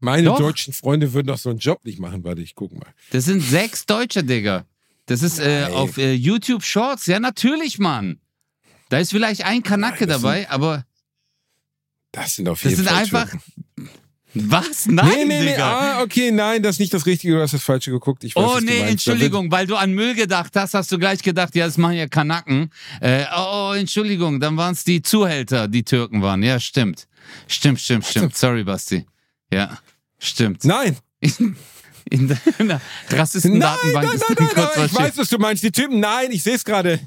S2: Meine
S1: Doch.
S2: deutschen Freunde würden doch so einen Job nicht machen. Warte, ich guck mal.
S1: das sind sechs Deutsche, Digga. Das ist äh, auf äh, YouTube Shorts. Ja, natürlich, Mann. Da ist vielleicht ein Kanake
S2: Nein, das
S1: dabei, aber
S2: Das sind auf
S1: das
S2: jeden
S1: sind
S2: Fall
S1: einfach.
S2: Türken.
S1: Was? Nein,
S2: Nee, nee, nee.
S1: Digga.
S2: Ah, okay, nein, das ist nicht das Richtige. Du hast das Falsche geguckt. Ich weiß,
S1: Oh nee, Entschuldigung, weil du an Müll gedacht hast, hast du gleich gedacht, ja, das machen ja Kanaken. Äh, oh, oh, Entschuldigung, dann waren es die Zuhälter, die Türken waren. Ja, stimmt. Stimmt, stimmt, stimmt. Sorry, Basti. Ja, stimmt.
S2: Nein,
S1: In deiner
S2: nein, nein,
S1: Rassistendatenbank
S2: nein, nein, nein, aber
S1: was
S2: ich weiß, was du meinst. Die Typen, nein, ich sehe es gerade.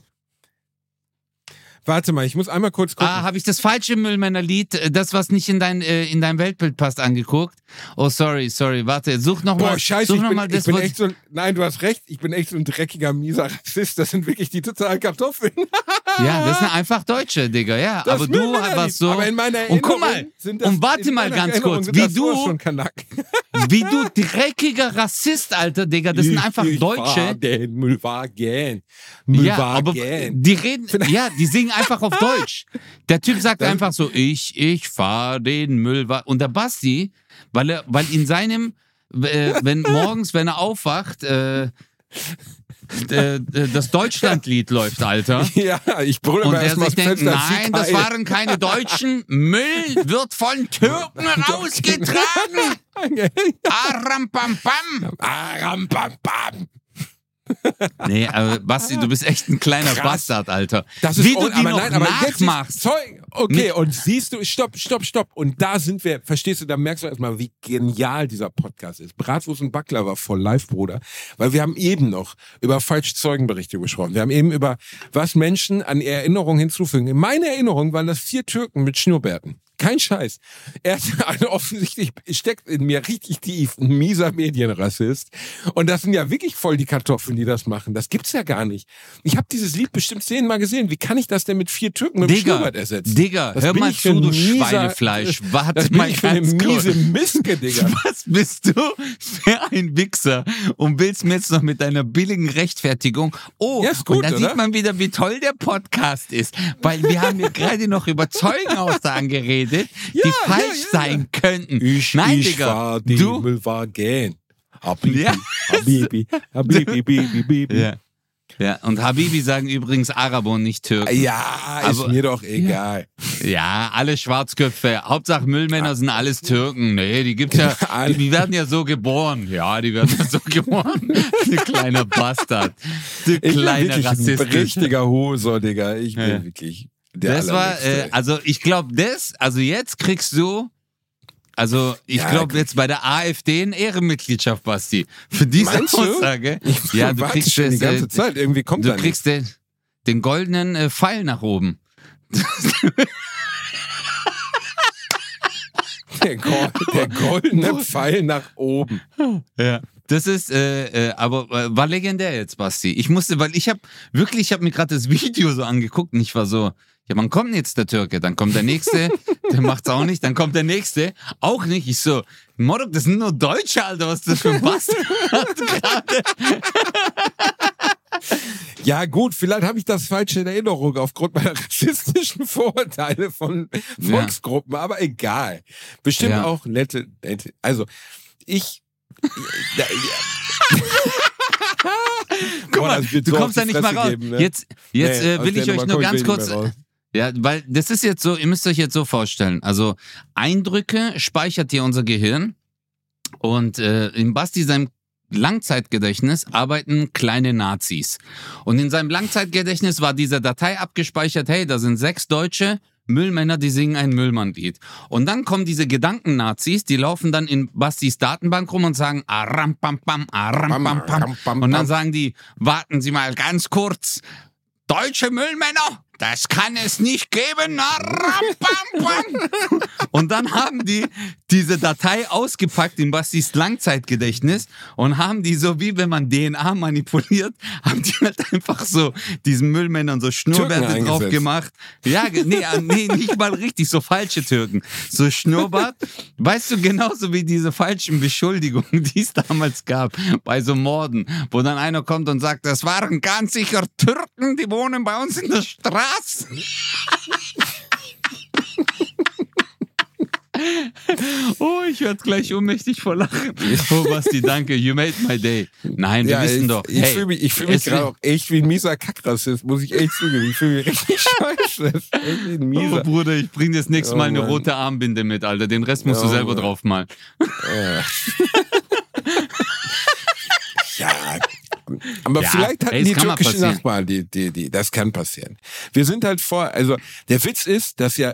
S2: Warte mal, ich muss einmal kurz gucken.
S1: Ah, habe ich das falsche Müllmännerlied, äh, das, was nicht in dein, äh, in dein Weltbild passt, angeguckt? Oh, sorry, sorry, warte, such nochmal.
S2: Boah, scheiße,
S1: such
S2: ich
S1: noch
S2: bin,
S1: mal
S2: ich
S1: das,
S2: bin
S1: was-
S2: echt so, nein, du hast recht, ich bin echt so ein dreckiger, mieser Rassist, das sind wirklich die totalen Kartoffeln.
S1: Ja, das sind einfach Deutsche, Digga, ja.
S2: Das
S1: aber du warst so.
S2: Aber in meiner
S1: und guck mal,
S2: sind das,
S1: und warte mal ganz
S2: Erinnerung
S1: kurz,
S2: sind
S1: wie du-
S2: schon
S1: wie du dreckiger Rassist, Alter, Digga, das sind
S2: Ich-
S1: einfach
S2: ich fahr
S1: Deutsche.
S2: Den Müllwagen.
S1: Ja, aber
S2: Müllwagen.
S1: die reden, ja, die singen einfach auf Deutsch. Der Typ sagt
S2: Das-
S1: einfach so, ich, ich fahr den Müll. Und der Basti, weil er, weil in seinem, äh, wenn morgens, wenn er aufwacht, äh, das Deutschlandlied läuft, Alter.
S2: Ja, ich brülle
S1: Und er sich denkt, nein, das waren keine Deutschen. Müll wird von Türken rausgetragen. Aram pam pam.
S2: Aram, bam, bam.
S1: Nee, aber Basti, du bist echt ein kleiner
S2: Krass.
S1: Bastard, Alter.
S2: Das ist
S1: Wie du die
S2: aber
S1: noch
S2: nein, aber
S1: nachmachst.
S2: Zeug. Okay,
S1: Nee.
S2: und siehst du, stopp, stopp, stopp. Und da sind wir, verstehst du, da merkst du erstmal, wie genial dieser Podcast ist. Bratwurst und Backler war voll live, Bruder. Weil wir haben eben noch über falsche Zeugenberichte gesprochen. Wir haben eben über, was Menschen an Erinnerungen hinzufügen. In meiner Erinnerung waren das vier Türken mit Schnurrbärten. Kein Scheiß. Er hat also offensichtlich steckt in mir richtig tief ein mieser Medienrassist. Und das sind ja wirklich voll die Kartoffeln, die das machen. Das gibt's ja gar nicht. Ich habe dieses Lied bestimmt zehnmal gesehen. Wie kann ich das denn mit vier Türken mit dem
S1: Digga,
S2: Schnurrbart ersetzen?
S1: Digga,
S2: Das
S1: hör mal zu, du
S2: mieser-
S1: Schweinefleisch. Warte
S2: Das bin
S1: mal
S2: ich für eine miese Miske, Digga.
S1: Was bist du für ein Wichser und willst mir jetzt noch mit deiner billigen Rechtfertigung, oh,
S2: Ja, ist gut,
S1: und da sieht man wieder, wie toll der Podcast ist, weil wir haben ja gerade noch über Zeugenaussagen geredet, die
S2: Ja,
S1: falsch
S2: ja, ja.
S1: sein könnten.
S2: Ich,
S1: Nein,
S2: ich
S1: Digga,
S2: war die
S1: du,
S2: Müllwagen. Habibi,
S1: Ja.
S2: Habibi, Habibi, Bibi, Bibi.
S1: ja. ja, und Habibi sagen übrigens Araber und nicht Türken.
S2: Ja, ist
S1: Aber-
S2: mir doch egal.
S1: Ja, alle Schwarzköpfe. Hauptsache Müllmänner sind alles Türken. Nee, die gibt's ja, die, die werden ja so geboren. Ja, die werden ja so geboren. Du kleiner Bastard. Du
S2: Ich bin
S1: kleiner
S2: ein
S1: Rassist.
S2: richtiger Hoser, Digga. Ich bin
S1: Ja.
S2: wirklich der
S1: Das war, äh, also ich glaube, das, also jetzt kriegst du, also ich
S2: Ja,
S1: glaube jetzt bei der AfD eine Ehrenmitgliedschaft, Basti. Für diese
S2: Meinst du?
S1: Aussage.
S2: Ich
S1: ja, du kriegst
S2: schon die
S1: das,
S2: ganze
S1: äh,
S2: Zeit. Irgendwie kommt
S1: Du kriegst den, den goldenen äh, Pfeil nach oben.
S2: der, Gold, der goldene Pfeil nach oben.
S1: Ja. Das ist, äh, äh, aber äh, war legendär jetzt, Basti. Ich musste, weil ich habe wirklich, ich habe mir gerade das Video so angeguckt und ich war so, ja, wann kommt jetzt der Türke? Dann kommt der nächste, der macht's auch nicht, dann kommt der nächste, auch nicht. Ich so, Morok, das sind nur Deutsche, Alter, was ist das für ein Bastard gerade?
S2: Ja, gut, vielleicht habe ich das falsche in Erinnerung aufgrund meiner rassistischen Vorurteile von Volksgruppen, aber egal. Bestimmt
S1: Ja.
S2: auch nette, nette. Also, ich. da,
S1: Guck
S2: Boah,
S1: mal,
S2: wird
S1: du kommst da nicht mal
S2: Fresse
S1: raus.
S2: geben, ne?
S1: Jetzt, jetzt
S2: Nee,
S1: äh, will ich euch nur ganz kurz. Ja, weil das ist jetzt so, ihr müsst euch jetzt so vorstellen. Also Eindrücke speichert hier unser Gehirn und äh, in Basti seinem Langzeitgedächtnis arbeiten kleine Nazis. Und in seinem Langzeitgedächtnis war diese Datei abgespeichert, hey, da sind sechs Deutsche Müllmänner, die singen ein Müllmannlied. Und dann kommen diese Gedanken-Nazis, die laufen dann in Bastis Datenbank rum und sagen, aram pam pam, aram pam pam. Und dann sagen die, warten Sie mal ganz kurz. Deutsche Müllmänner, das kann es nicht geben. Und dann haben die diese Datei ausgepackt in Bastis Langzeitgedächtnis und haben die so, wie wenn man DNA manipuliert, haben die halt einfach so diesen Müllmännern so Schnurrbärte drauf gemacht. Ja, nee, äh, nee, nicht mal richtig, so falsche Türken. So Schnurrbart. Weißt du, genauso wie diese falschen Beschuldigungen, die es damals gab bei so Morden, wo dann einer kommt und sagt, das waren ganz sicher Türken, die wohnen bei uns in der Straße. Oh, ich werde gleich ohnmächtig vor Lachen. Oh, Basti, danke. You made my day. Nein, wir
S2: Ja,
S1: wissen
S2: ich,
S1: doch.
S2: Ich
S1: hey,
S2: fühle mich, ich fühl mich gerade auch echt wie ein mieser Kackrassist, muss ich echt zugeben. Ich fühle mich richtig scheiße. Echt wie ein
S1: Oh,
S2: mieser.
S1: Bruder, ich bring dir das nächste
S2: Oh,
S1: Mal eine
S2: Mann.
S1: rote Armbinde mit, Alter. Den Rest musst du
S2: Oh,
S1: selber
S2: Mann.
S1: draufmalen.
S2: Ja. ja. Aber
S1: Ja,
S2: vielleicht hatten
S1: ey,
S2: die türkischen. Nachbarn, die, die, die, das kann passieren. Wir sind halt vor, also der Witz ist, dass ja,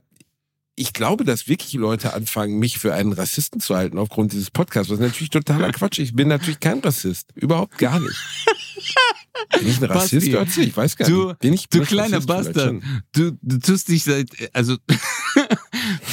S2: ich glaube, dass wirklich Leute anfangen, mich für einen Rassisten zu halten aufgrund dieses Podcasts, was natürlich totaler Quatsch ist. Ich bin natürlich kein Rassist. Überhaupt gar nicht. Bin ich ein Rassist?
S1: Basti,
S2: Ich weiß gar
S1: du-
S2: nicht. Bin ich
S1: Du kleiner
S2: Rassist?
S1: Bastard. Du, du tust dich seit, also,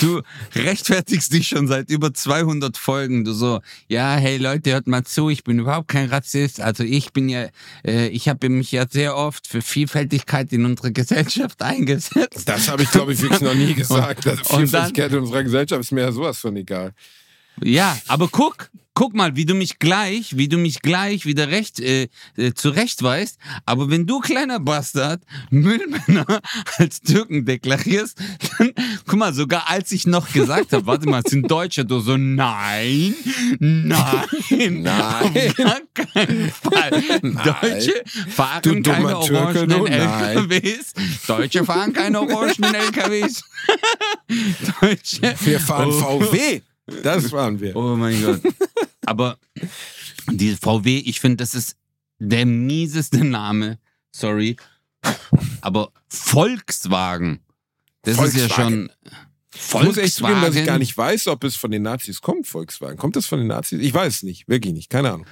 S1: du rechtfertigst dich schon seit über 200 Folgen. Du so, ja, hey Leute, hört mal zu, ich bin überhaupt kein Rassist. Also ich bin ja, äh, ich habe mich ja sehr oft für Vielfältigkeit in unserer Gesellschaft eingesetzt.
S2: Das habe ich, glaube ich, wirklich noch nie gesagt. Das
S1: und dann-
S2: Vielfältigkeit unserer Gesellschaft ist mir ja sowas von egal.
S1: Ja, aber guck, guck mal, wie du mich gleich, wie du mich gleich wieder recht äh, äh, zurechtweist. Aber wenn du kleiner Bastard Müllmänner als Türken deklarierst, dann guck mal, sogar als ich noch gesagt habe, warte mal, es sind Deutsche, du so nein, nein,
S2: Nein.
S1: auf gar keinen Fall. Deutsche fahren
S2: Du
S1: keine
S2: Türke,
S1: orangenen
S2: nein.
S1: LKWs. Deutsche fahren keine orangenen LKWs. Deutsche.
S2: Wir fahren
S1: Oh.
S2: VW. Das waren wir.
S1: Oh mein Gott. Aber die VW, ich finde, das ist der mieseste Name. Sorry. Aber Volkswagen. Das ist ja schon.
S2: Ich muss echt zugeben, dass ich
S1: Volkswagen.
S2: gar nicht weiß, ob es von den Nazis kommt, Volkswagen. Kommt es von den Nazis? Ich weiß es nicht. Wirklich nicht. Keine Ahnung.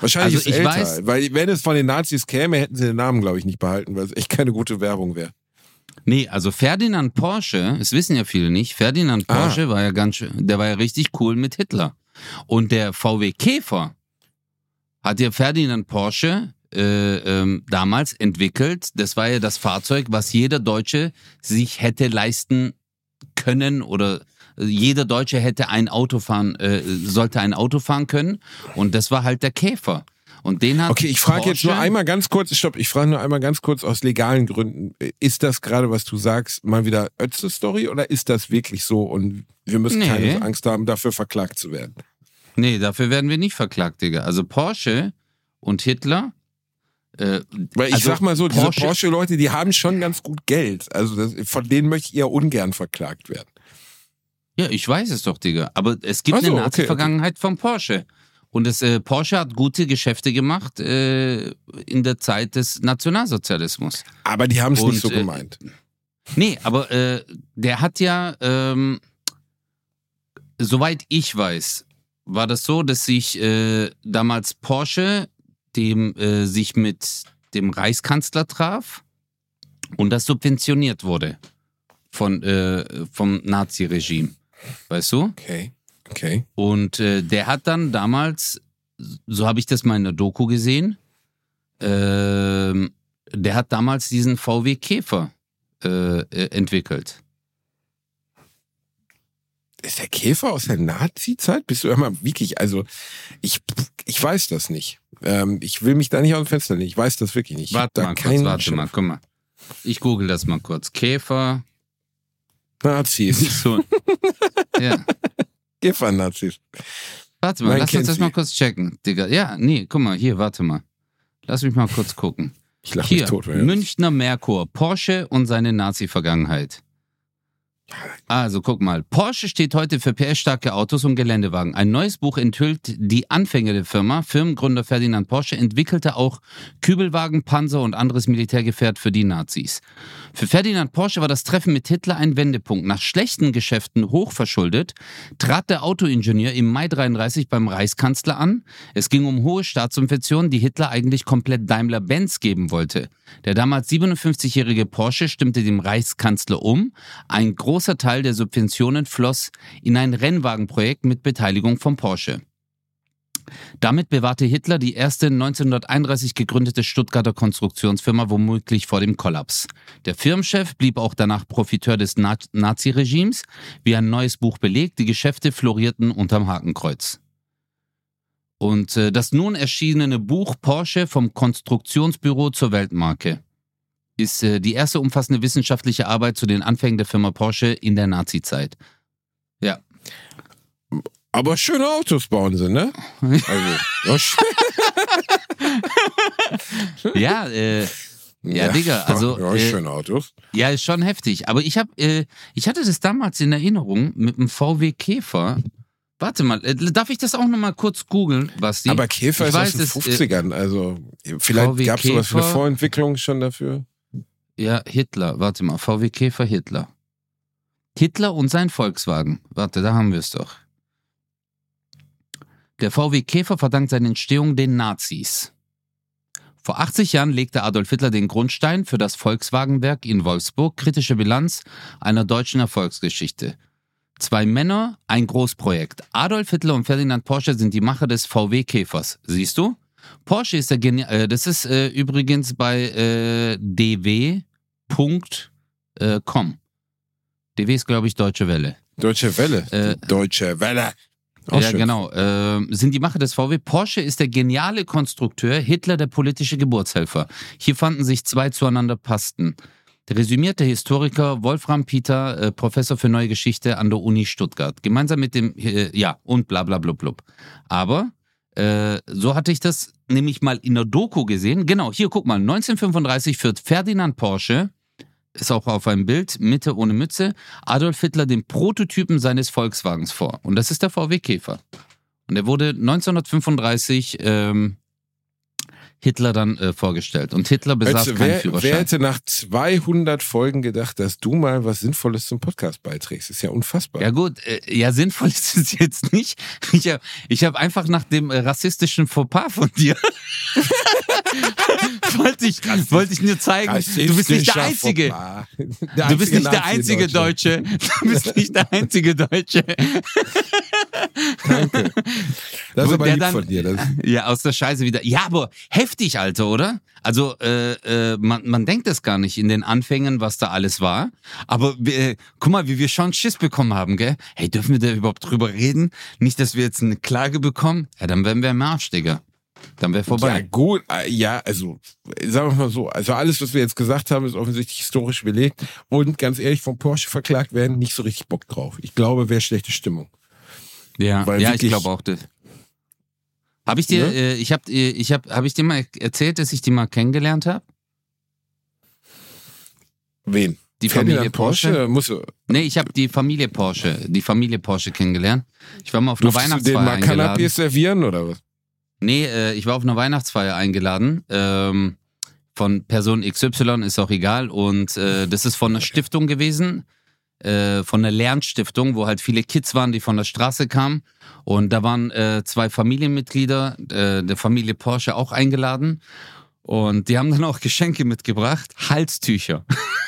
S2: Wahrscheinlich
S1: Also
S2: ist es älter.
S1: weiß-
S2: weil wenn es von den Nazis käme, hätten sie den Namen, glaube ich, nicht behalten, weil es echt keine gute Werbung wäre.
S1: Nee, also Ferdinand Porsche, es wissen ja viele nicht, Ferdinand
S2: Ah.
S1: Porsche war ja ganz schön, der war ja richtig cool mit Hitler. Und der VW Käfer hat ja Ferdinand Porsche äh, ähm, damals entwickelt. Das war ja das Fahrzeug, was jeder Deutsche sich hätte leisten können oder äh, jeder Deutsche hätte ein Auto fahren, äh, sollte ein Auto fahren können. Und das war halt der Käfer. Und den hat
S2: Okay, ich frage jetzt nur einmal ganz kurz, stopp, ich frage nur einmal ganz kurz aus legalen Gründen. Ist das gerade, was du sagst, mal wieder Ötze-Story oder ist das wirklich so und wir müssen
S1: Nee.
S2: keine Angst haben, dafür verklagt zu werden?
S1: Nee, dafür werden wir nicht verklagt, Digga. Also Porsche und Hitler. Äh,
S2: Weil ich
S1: Also
S2: sag mal so, diese
S1: Porsche-
S2: Porsche-Leute, die haben schon ganz gut Geld. Also das, von denen möchte ich eher ungern verklagt werden.
S1: ja, ich weiß es doch, Digga. Aber es gibt
S2: Ach so,
S1: eine
S2: okay,
S1: Nazi-Vergangenheit von Porsche. Und das, äh, Porsche hat gute Geschäfte gemacht äh, in der Zeit des Nationalsozialismus.
S2: Aber die haben es nicht so
S1: äh,
S2: gemeint.
S1: Nee, aber äh, der hat ja, ähm, soweit ich weiß, war das so, dass sich äh, damals Porsche dem äh, sich mit dem Reichskanzler traf und das subventioniert wurde von äh, vom Nazi-Regime, weißt du?
S2: Okay, okay.
S1: Und äh, der hat dann damals, so habe ich das mal in der Doku gesehen, ähm, der hat damals diesen VW Käfer äh, äh, entwickelt.
S2: Ist der Käfer aus der Nazi-Zeit? Bist du immer wirklich, also ich, ich weiß das nicht. Ähm, ich will mich da nicht aus dem Fenster legen. Ich weiß das wirklich nicht.
S1: Warte mal kurz, warte
S2: Schimmer.
S1: mal, guck mal. Ich google das mal kurz. Käfer.
S2: Nazis.
S1: So. ja.
S2: Käfer-Nazis.
S1: Warte mal,
S2: Man
S1: lass uns das mal kurz checken, Digga. Ja, nee, guck mal, hier, warte mal. Lass mich mal kurz gucken.
S2: Ich lache mich
S1: Hier,
S2: tot. wenn-
S1: Münchner Merkur, Porsche und seine Nazi-Vergangenheit. Also guck mal, Porsche steht heute für PS-starke Autos und Geländewagen. Ein neues Buch enthüllt die Anfänge der Firma. Firmengründer Ferdinand Porsche entwickelte auch Kübelwagen, Panzer und anderes Militärgefährt für die Nazis. Für Ferdinand Porsche war das Treffen mit Hitler ein Wendepunkt. Nach schlechten Geschäften hochverschuldet, trat der Autoingenieur im Mai 33 beim Reichskanzler an. Es ging um hohe Staatssubventionen, die Hitler eigentlich komplett Daimler-Benz geben wollte. Der damals 57-jährige Porsche stimmte dem Reichskanzler um. Ein großer Teil der Subventionen floss in ein Rennwagenprojekt mit Beteiligung von Porsche. Damit bewahrte Hitler die erste 1931 gegründete Stuttgarter Konstruktionsfirma womöglich vor dem Kollaps. Der Firmenchef blieb auch danach Profiteur des Na Naziregimes, wie ein neues Buch belegt, die Geschäfte florierten unterm Hakenkreuz. Und äh, das nun erschienene Buch Porsche vom Konstruktionsbüro zur Weltmarke ist äh, die erste umfassende wissenschaftliche Arbeit zu den Anfängen der Firma Porsche in der Nazizeit.
S2: Aber schöne Autos bauen sie, ne? Also, ja, schön.
S1: Ja, äh, Ja, Digga, also,
S2: Ja,
S1: äh,
S2: schöne Autos.
S1: ja, ist schon heftig. Aber ich hab, äh, ich hatte das damals in Erinnerung mit dem VW Käfer. Warte mal, äh, darf ich das auch nochmal kurz googeln, Basti?
S2: Aber Käfer
S1: ich
S2: ist
S1: weiß,
S2: aus den
S1: es, äh,
S2: 50ern. Also, vielleicht gab es sowas wie eine. Vorentwicklung schon dafür.
S1: Ja, Hitler. Warte mal, VW Käfer Hitler. Hitler und sein Volkswagen. Warte, da haben wir es doch. Der VW Käfer verdankt seine Entstehung den Nazis. Vor 80 Jahren legte Adolf Hitler den Grundstein für das Volkswagenwerk in Wolfsburg, kritische Bilanz einer deutschen Erfolgsgeschichte. Zwei Männer, ein Großprojekt. Adolf Hitler und Ferdinand Porsche sind die Macher des VW Käfers. Siehst du? Porsche ist der Genial. Äh, das ist äh, übrigens bei äh, dw.com. DW ist, glaube ich, Deutsche Welle.
S2: Deutsche Welle.
S1: Äh,
S2: Deutsche Welle. Auch
S1: ja,
S2: schön.
S1: genau. Ähm, sind die Macher des VW. Porsche ist der geniale Konstrukteur, Hitler der politische Geburtshelfer. Hier fanden sich zwei zueinander passten. Der resümierte Historiker Wolfram Peter, äh, Professor für Neue Geschichte an der Uni Stuttgart. Gemeinsam mit dem, äh, ja, und bla bla blub blub. Aber äh, so hatte ich das nämlich mal in der Doku gesehen. Genau, hier guck mal, 1935 führt Ferdinand Porsche, ist auch auf einem Bild, Mitte ohne Mütze, Adolf Hitler den Prototypen seines Volkswagens vor. Und das ist der VW Käfer. Und der wurde 1935 ähm, Hitler dann äh, vorgestellt. Und Hitler besaß
S2: Also,
S1: keinen
S2: wer, wer
S1: Führerschein.
S2: hätte nach 200 Folgen gedacht, dass du mal was Sinnvolles zum Podcast beiträgst? ist ja unfassbar.
S1: Ja gut, äh, ja sinnvoll ist es jetzt nicht. Ich habe ich hab einfach nach dem äh, rassistischen Fauxpas von dir wollte ich, wollte ich nur zeigen, du bist nicht der Einzige.
S2: Der
S1: Du bist nicht der einzige. Deutsche. Du bist nicht der einzige Deutsche.
S2: Danke. Das ist aber lieb
S1: dann-
S2: von dir. Das,
S1: Ja, aus der Scheiße wieder. Ja, aber heftig, Alter, oder? Also, äh, äh, man, man denkt das gar nicht in den Anfängen, was da alles war. Aber äh, guck mal, wie wir schon Schiss bekommen haben, gell? Hey, dürfen wir da überhaupt drüber reden? Nicht, dass wir jetzt eine Klage bekommen? Ja, dann wären wir im Arsch, Digga. Dann wäre
S2: ja,
S1: vorbei.
S2: gut, äh, ja, also sagen wir mal so, also alles, was wir jetzt gesagt haben, ist offensichtlich historisch belegt und ganz ehrlich, vom Porsche verklagt werden, nicht so richtig Bock drauf. Ich glaube, wäre schlechte Stimmung.
S1: Ja,
S2: Weil
S1: ja ich glaube auch das. Habe ich dir,
S2: Ne?
S1: äh, ich habe, ich habe, habe ich dir mal erzählt, dass ich die mal kennengelernt habe?
S2: Wen?
S1: Die
S2: Ferdinand
S1: Familie Porsche?
S2: Porsche? Muss,
S1: Nee, ich habe die Familie Porsche, die Familie Porsche kennengelernt. Ich war mal auf einer
S2: durftest du
S1: Weihnachtsfeier
S2: mal
S1: eingeladen.
S2: Canapés servieren oder was?
S1: Nee, äh, ich war auf einer Weihnachtsfeier eingeladen. Ähm, von Person XY, ist auch egal. Und äh, das ist von einer Stiftung gewesen, äh, von einer Lernstiftung, wo halt viele Kids waren, die von der Straße kamen. Und da waren äh, zwei Familienmitglieder äh, der Familie Porsche auch eingeladen. Und die haben dann auch Geschenke mitgebracht, Halstücher.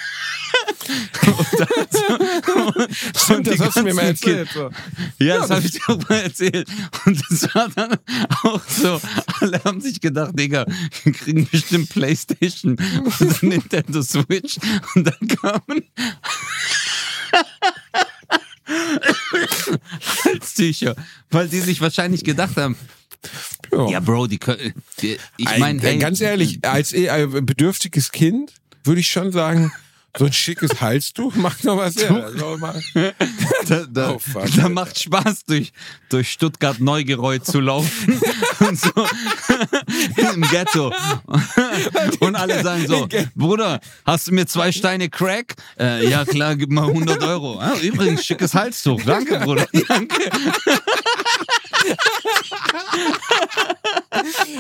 S1: und dann,
S2: Stimmt, das hast du mir mal erzählt. So.
S1: ja, das habe ich dir auch mal erzählt. Und das war dann auch so, alle haben sich gedacht, Digga, wir kriegen bestimmt Playstation und Nintendo Switch. Und dann kamen Halstücher, weil die sich wahrscheinlich gedacht haben,
S2: Ja.
S1: ja Bro, die können, die, ich
S2: Ein-
S1: meine, hey,
S2: ganz ehrlich, als ein bedürftiges Kind würde ich schon sagen, so ein schickes Halstuch macht noch was her.
S1: Da, da,
S2: Oh, fuck,
S1: da macht Spaß, durch, durch Stuttgart-Neugeräut zu laufen und so im Ghetto. Und alle sagen so, Bruder, hast du mir zwei Steine Crack? Äh, ja klar, gib mal 100 Euro. Ah, übrigens, schickes Halstuch. Danke, Bruder. Danke.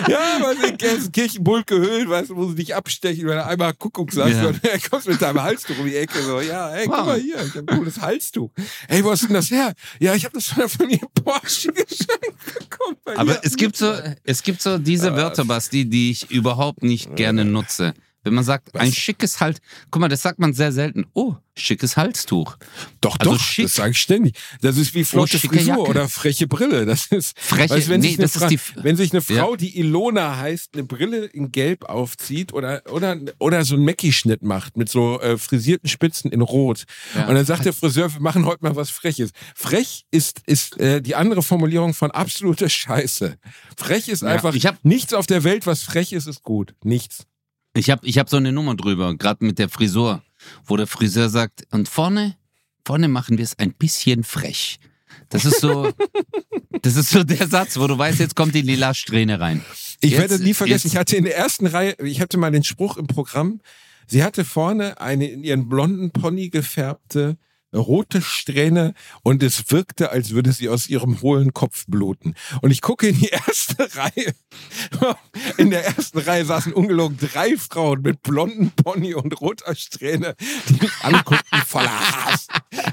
S2: Ja, was in Kirchenbult gehüllt, weißt du, wo sie dich abstechen, wenn du einmal Kuckuck sagst
S1: Ja.
S2: und er kommt mit deinem Halstuch um die Ecke. So, ja, hey, guck
S1: Wow.
S2: mal hier, ich hab ein cooles Halstuch. Hey, wo hast du denn das her? Ja, ich habe das von der Familie Porsche geschenkt bekommen.
S1: Aber
S2: ihr.
S1: es gibt so, es gibt so diese Wörter, Basti, die ich überhaupt nicht gerne nutze. Wenn man sagt, ein schickes Halt, guck mal, das sagt man sehr selten. Oh, schickes Halstuch.
S2: Doch,
S1: Also
S2: doch,
S1: schick.
S2: das sage ich ständig. Das ist wie flotte
S1: schicke
S2: Frisur
S1: Jacke.
S2: oder freche Brille. Das ist
S1: Freche-
S2: weißt, wenn,
S1: nee,
S2: sich eine
S1: das ist die
S2: wenn sich eine
S1: Ja.
S2: Frau, die Ilona heißt, eine Brille in Gelb aufzieht oder oder oder so einen Mackie-Schnitt macht mit so äh, frisierten Spitzen in Rot
S1: Ja.
S2: und dann sagt der Friseur, wir machen heute mal was Freches. Frech ist ist äh, die andere Formulierung von absolute Scheiße. Frech ist
S1: Ja,
S2: einfach
S1: ich hab-
S2: nichts auf der Welt, was frech ist, ist gut. Nichts.
S1: Ich habe ich hab so eine Nummer drüber, gerade mit der Frisur, wo der Friseur sagt, und vorne, vorne machen wir es ein bisschen frech. Das ist so, das ist so der Satz, wo du weißt, jetzt kommt die lila Strähne rein.
S2: Ich
S1: Jetzt-
S2: werde nie vergessen,
S1: jetzt-
S2: ich hatte in der ersten Reihe, ich hatte mal den Spruch im Programm, sie hatte vorne eine in ihren blonden Pony gefärbte rote Strähne und es wirkte, als würde sie aus ihrem hohlen Kopf bluten. Und ich gucke in die erste Reihe. In der ersten Reihe saßen ungelogen drei Frauen mit blonden Pony und roter Strähne, die mich anguckten voller Hass.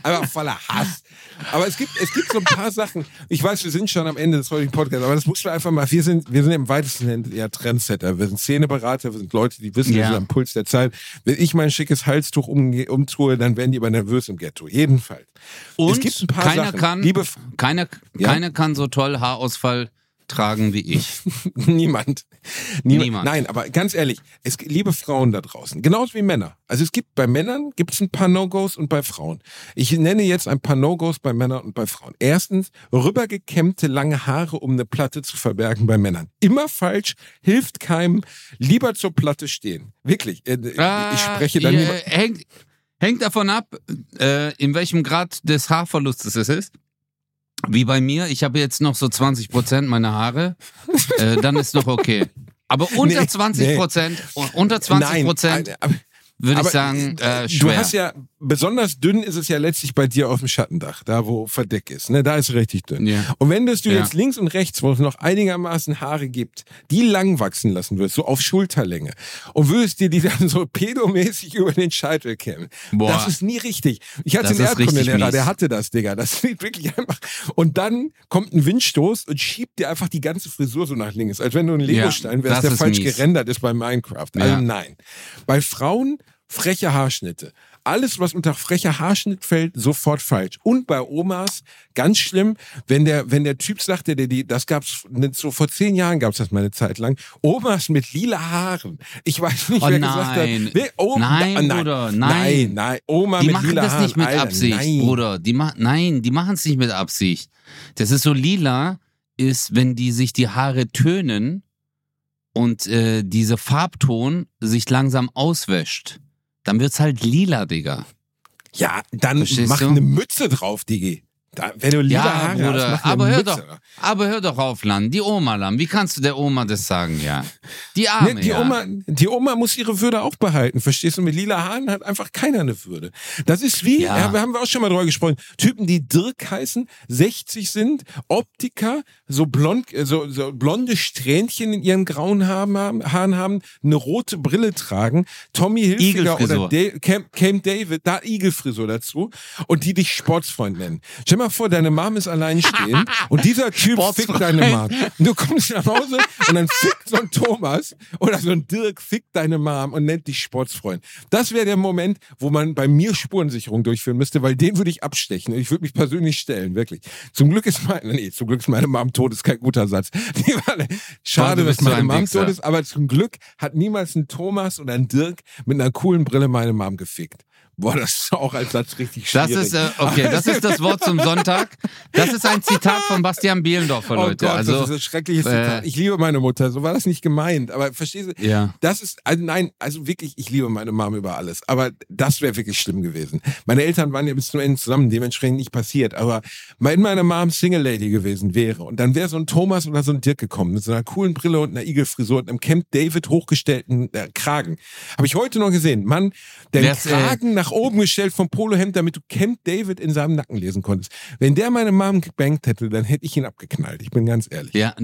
S2: Einfach voller Hass. Aber es gibt, es gibt so ein paar Sachen. Ich weiß, wir sind schon am Ende des heutigen Podcasts, aber das muss man einfach mal, wir sind, wir sind im weitesten Sinne ja Trendsetter. Wir sind Szeneberater, wir sind Leute, die wissen, wir
S1: Ja.
S2: sind am Puls der Zeit. Wenn ich mein schickes Halstuch umtue, dann werden die aber nervös im Ghetto. Jedenfalls.
S1: Und
S2: es gibt ein paar
S1: keiner
S2: Sachen.
S1: kann,
S2: Liebe,
S1: keiner,
S2: Ja?
S1: keiner kann so toll Haarausfall tragen wie ich.
S2: Niemand. Niemand.
S1: Niemand.
S2: Nein, aber ganz ehrlich, es gibt liebe Frauen da draußen, genauso wie Männer. Also es gibt bei Männern gibt es ein paar No-Gos und bei Frauen. Ich nenne jetzt ein paar No-Gos bei Männern und bei Frauen. Erstens, rübergekämmte lange Haare, um eine Platte zu verbergen bei Männern. Immer falsch, hilft keinem. Lieber zur Platte stehen. Wirklich. Äh, Ich spreche dann
S1: Ah,
S2: lieber.
S1: äh, hängt, hängt davon ab, äh, in welchem Grad des Haarverlustes es ist. Wie bei mir, ich habe jetzt noch so 20 Prozent meiner Haare, äh, dann ist noch okay. Aber unter
S2: Nee,
S1: 20 Prozent, unter 20 Prozent, würde ich sagen,
S2: äh,
S1: äh, schwer.
S2: Du hast ja, besonders dünn ist es ja letztlich bei dir auf dem Schattendach, da wo Verdeck ist. Ne? Da ist es richtig dünn.
S1: Ja.
S2: Und wenn du es du
S1: Ja.
S2: jetzt links und rechts, wo es noch einigermaßen Haare gibt, die lang wachsen lassen würdest, so auf Schulterlänge, und würdest dir die dann so pedomäßig über den Scheitel kämmen,
S1: Boah.
S2: das ist nie richtig. Ich hatte
S1: Das
S2: einen Erdkundelehrer, der hatte das, Digga. Das sieht wirklich einfach. Und dann kommt ein Windstoß und schiebt dir einfach die ganze Frisur so nach links, als wenn du ein Legostein wärst,
S1: das
S2: der falsch
S1: mies.
S2: gerendert ist bei Minecraft. Also
S1: Ja.
S2: nein. Bei Frauen freche Haarschnitte. Alles, was unter frecher Haarschnitt fällt, sofort falsch. Und bei Omas, ganz schlimm, wenn der, wenn der Typ sagte, der die, das gab's, so vor zehn Jahren gab's das mal eine Zeit lang, Omas mit lila Haaren. Ich weiß nicht,
S1: Oh
S2: wer gesagt
S1: nein.
S2: hat. Wer, oh,
S1: Nein,
S2: na,
S1: Bruder,
S2: Nein,
S1: nein.
S2: nein. Oma
S1: die
S2: mit
S1: machen
S2: lila
S1: das
S2: Haaren.
S1: nicht mit
S2: Alter,
S1: Absicht,
S2: nein.
S1: Bruder. Die ma nein, die machen es nicht mit Absicht. Das ist so lila, ist, wenn die sich die Haare tönen und äh, dieser Farbton sich langsam auswäscht. Dann wird's halt lila, Digga.
S2: Ja, dann
S1: Verstehst
S2: mach
S1: du?
S2: eine Mütze drauf, Digi. Da, wenn du lila
S1: Ja,
S2: Haare
S1: Bruder,
S2: hast,
S1: aber hör doch, aber hör doch auf, Lan. Die Oma, Lan. Wie kannst du der Oma das sagen, ja? Die Arme,
S2: Ne, die,
S1: ja.
S2: Oma, die Oma muss ihre Würde auch behalten, verstehst du? Mit lila Haaren hat einfach keiner eine Würde. Das ist wie,
S1: Ja.
S2: ja. haben wir auch schon mal drüber gesprochen, Typen, die Dirk heißen, 60 sind, Optiker, so blond, äh, so, so blonde Strähnchen in ihren grauen Haaren haben, eine rote Brille tragen, Tommy Hilfiger oder Da- Camp, Camp David, da Igelfrisur dazu und die dich Sportsfreund nennen. Stell mal vor, deine Mom ist allein stehen und dieser Typ fickt deine Mom. Und du kommst nach Hause und dann fickt so ein Thomas oder so ein Dirk fickt deine Mom und nennt dich Sportsfreund. Das wäre der Moment, wo man bei mir Spurensicherung durchführen müsste, weil den würde ich abstechen und ich würde mich persönlich stellen, wirklich. Zum Glück ist meine, nee, zum Glück ist meine Mom tot, ist kein guter Satz. War, schade, dass meine
S1: ein
S2: Mom tot ist, aber zum Glück hat niemals ein Thomas oder ein Dirk mit einer coolen Brille meine Mom gefickt. Boah, das ist auch als Satz richtig
S1: Das
S2: schwierig.
S1: ist, äh, okay, das ist das Wort zum Sonntag. Das ist ein Zitat von Bastian Bielendorfer,
S2: Oh
S1: Leute.
S2: Gott,
S1: also,
S2: das ist ein schreckliches
S1: äh,
S2: Zitat. Ich liebe meine Mutter, so war das nicht gemeint. Aber verstehst du,
S1: ja.
S2: das ist, also nein, also wirklich, ich liebe meine Mom über alles. Aber das wäre wirklich schlimm gewesen. Meine Eltern waren ja bis zum Ende zusammen, dementsprechend nicht passiert. Aber wenn meine Mom Single Lady gewesen wäre und dann wäre so ein Thomas oder so ein Dirk gekommen mit so einer coolen Brille und einer Igelfrisur und einem Camp David hochgestellten äh, Kragen. Habe ich heute noch gesehen. Mann, der
S1: äh,
S2: Kragen nach oben gestellt vom Polohemd, damit du Camp David in seinem Nacken lesen konntest. Wenn der meine Mom gebankt hätte, dann hätte ich ihn abgeknallt. Ich bin ganz ehrlich.
S1: Ja,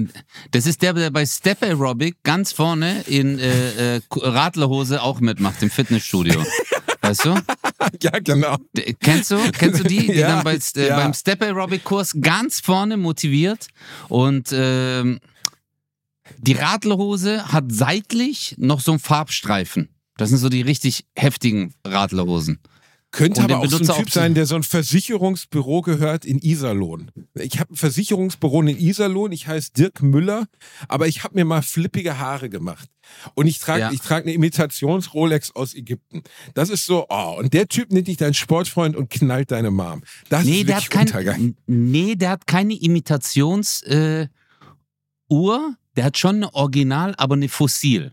S1: das ist der, der bei Step Aerobic ganz vorne in äh, äh, Radlerhose auch mitmacht im Fitnessstudio. Weißt du?
S2: ja, genau.
S1: D- Kennst du? Kennst du die, die
S2: Ja,
S1: dann bei, äh,
S2: ja.
S1: beim Step Aerobic Kurs ganz vorne motiviert und ähm, die Radlerhose hat seitlich noch so einen Farbstreifen. Das sind so die richtig heftigen Radlerhosen.
S2: Könnte aber auch so ein Typ sein, der so ein Versicherungsbüro gehört in Iserlohn. Ich habe ein Versicherungsbüro in Iserlohn, ich heiße Dirk Müller, aber ich habe mir mal flippige Haare gemacht. Und ich trage
S1: Ja.
S2: ich trage eine Imitations-Rolex aus Ägypten. Das ist so, oh, und der Typ nennt dich dein Sportfreund und knallt deine Mom. Das
S1: Nee,
S2: ist
S1: der hat, kein,
S2: Untergang.
S1: nee, der hat keine Imitations äh, der hat schon eine Original, aber eine Fossil.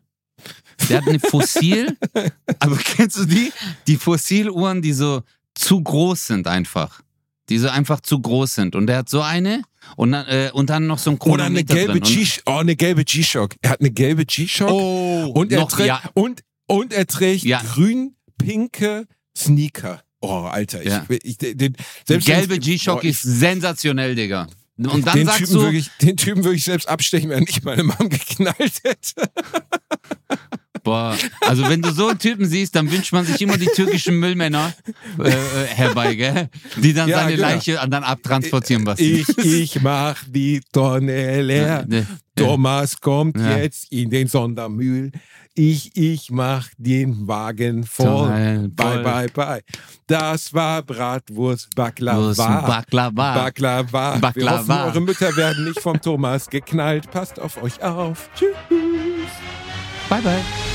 S1: Der hat eine Fossil, aber kennst du die? Die Fossiluhren, die so zu groß sind einfach. Die so einfach zu groß sind. Und der hat so eine und dann, äh, und dann noch so ein
S2: Oder eine
S1: Chronometer
S2: gelbe
S1: drin.
S2: G, oh, eine gelbe G-Shock. Er hat eine gelbe G-Shock.
S1: Oh,
S2: Und er,
S1: noch,
S2: trägt,
S1: ja,
S2: und, und er trägt
S1: Ja.
S2: grün-pinke Sneaker. Oh, Alter. Ich,
S1: Ja.
S2: ich, den, selbst wenn-
S1: gelbe G-Shock
S2: ich-
S1: ist sensationell, Digga. Und dann
S2: den
S1: sagst
S2: Typen,
S1: du,
S2: würde ich, den Typen würde ich selbst abstechen, wenn ich meine Mom geknallt hätte.
S1: Boah, also wenn du so einen Typen siehst, dann wünscht man sich immer die türkischen Müllmänner äh, äh, herbei, gell? Die dann
S2: Ja,
S1: seine
S2: genau.
S1: Leiche dann abtransportieren lassen.
S2: Ich, ich mach die Tonne leer.
S1: Ja, ja.
S2: Thomas kommt
S1: Ja.
S2: jetzt in den Sondermühl. Ich, ich mach den Wagen voll.
S1: Toll,
S2: Bye, bye, bye. Das war Bratwurst
S1: ein
S2: Baklava.
S1: Baklava.
S2: Baklava. Wir
S1: Baklava.
S2: hoffen, eure Mütter werden nicht vom Thomas geknallt. Passt auf euch auf. Tschüss.
S1: Bye, bye.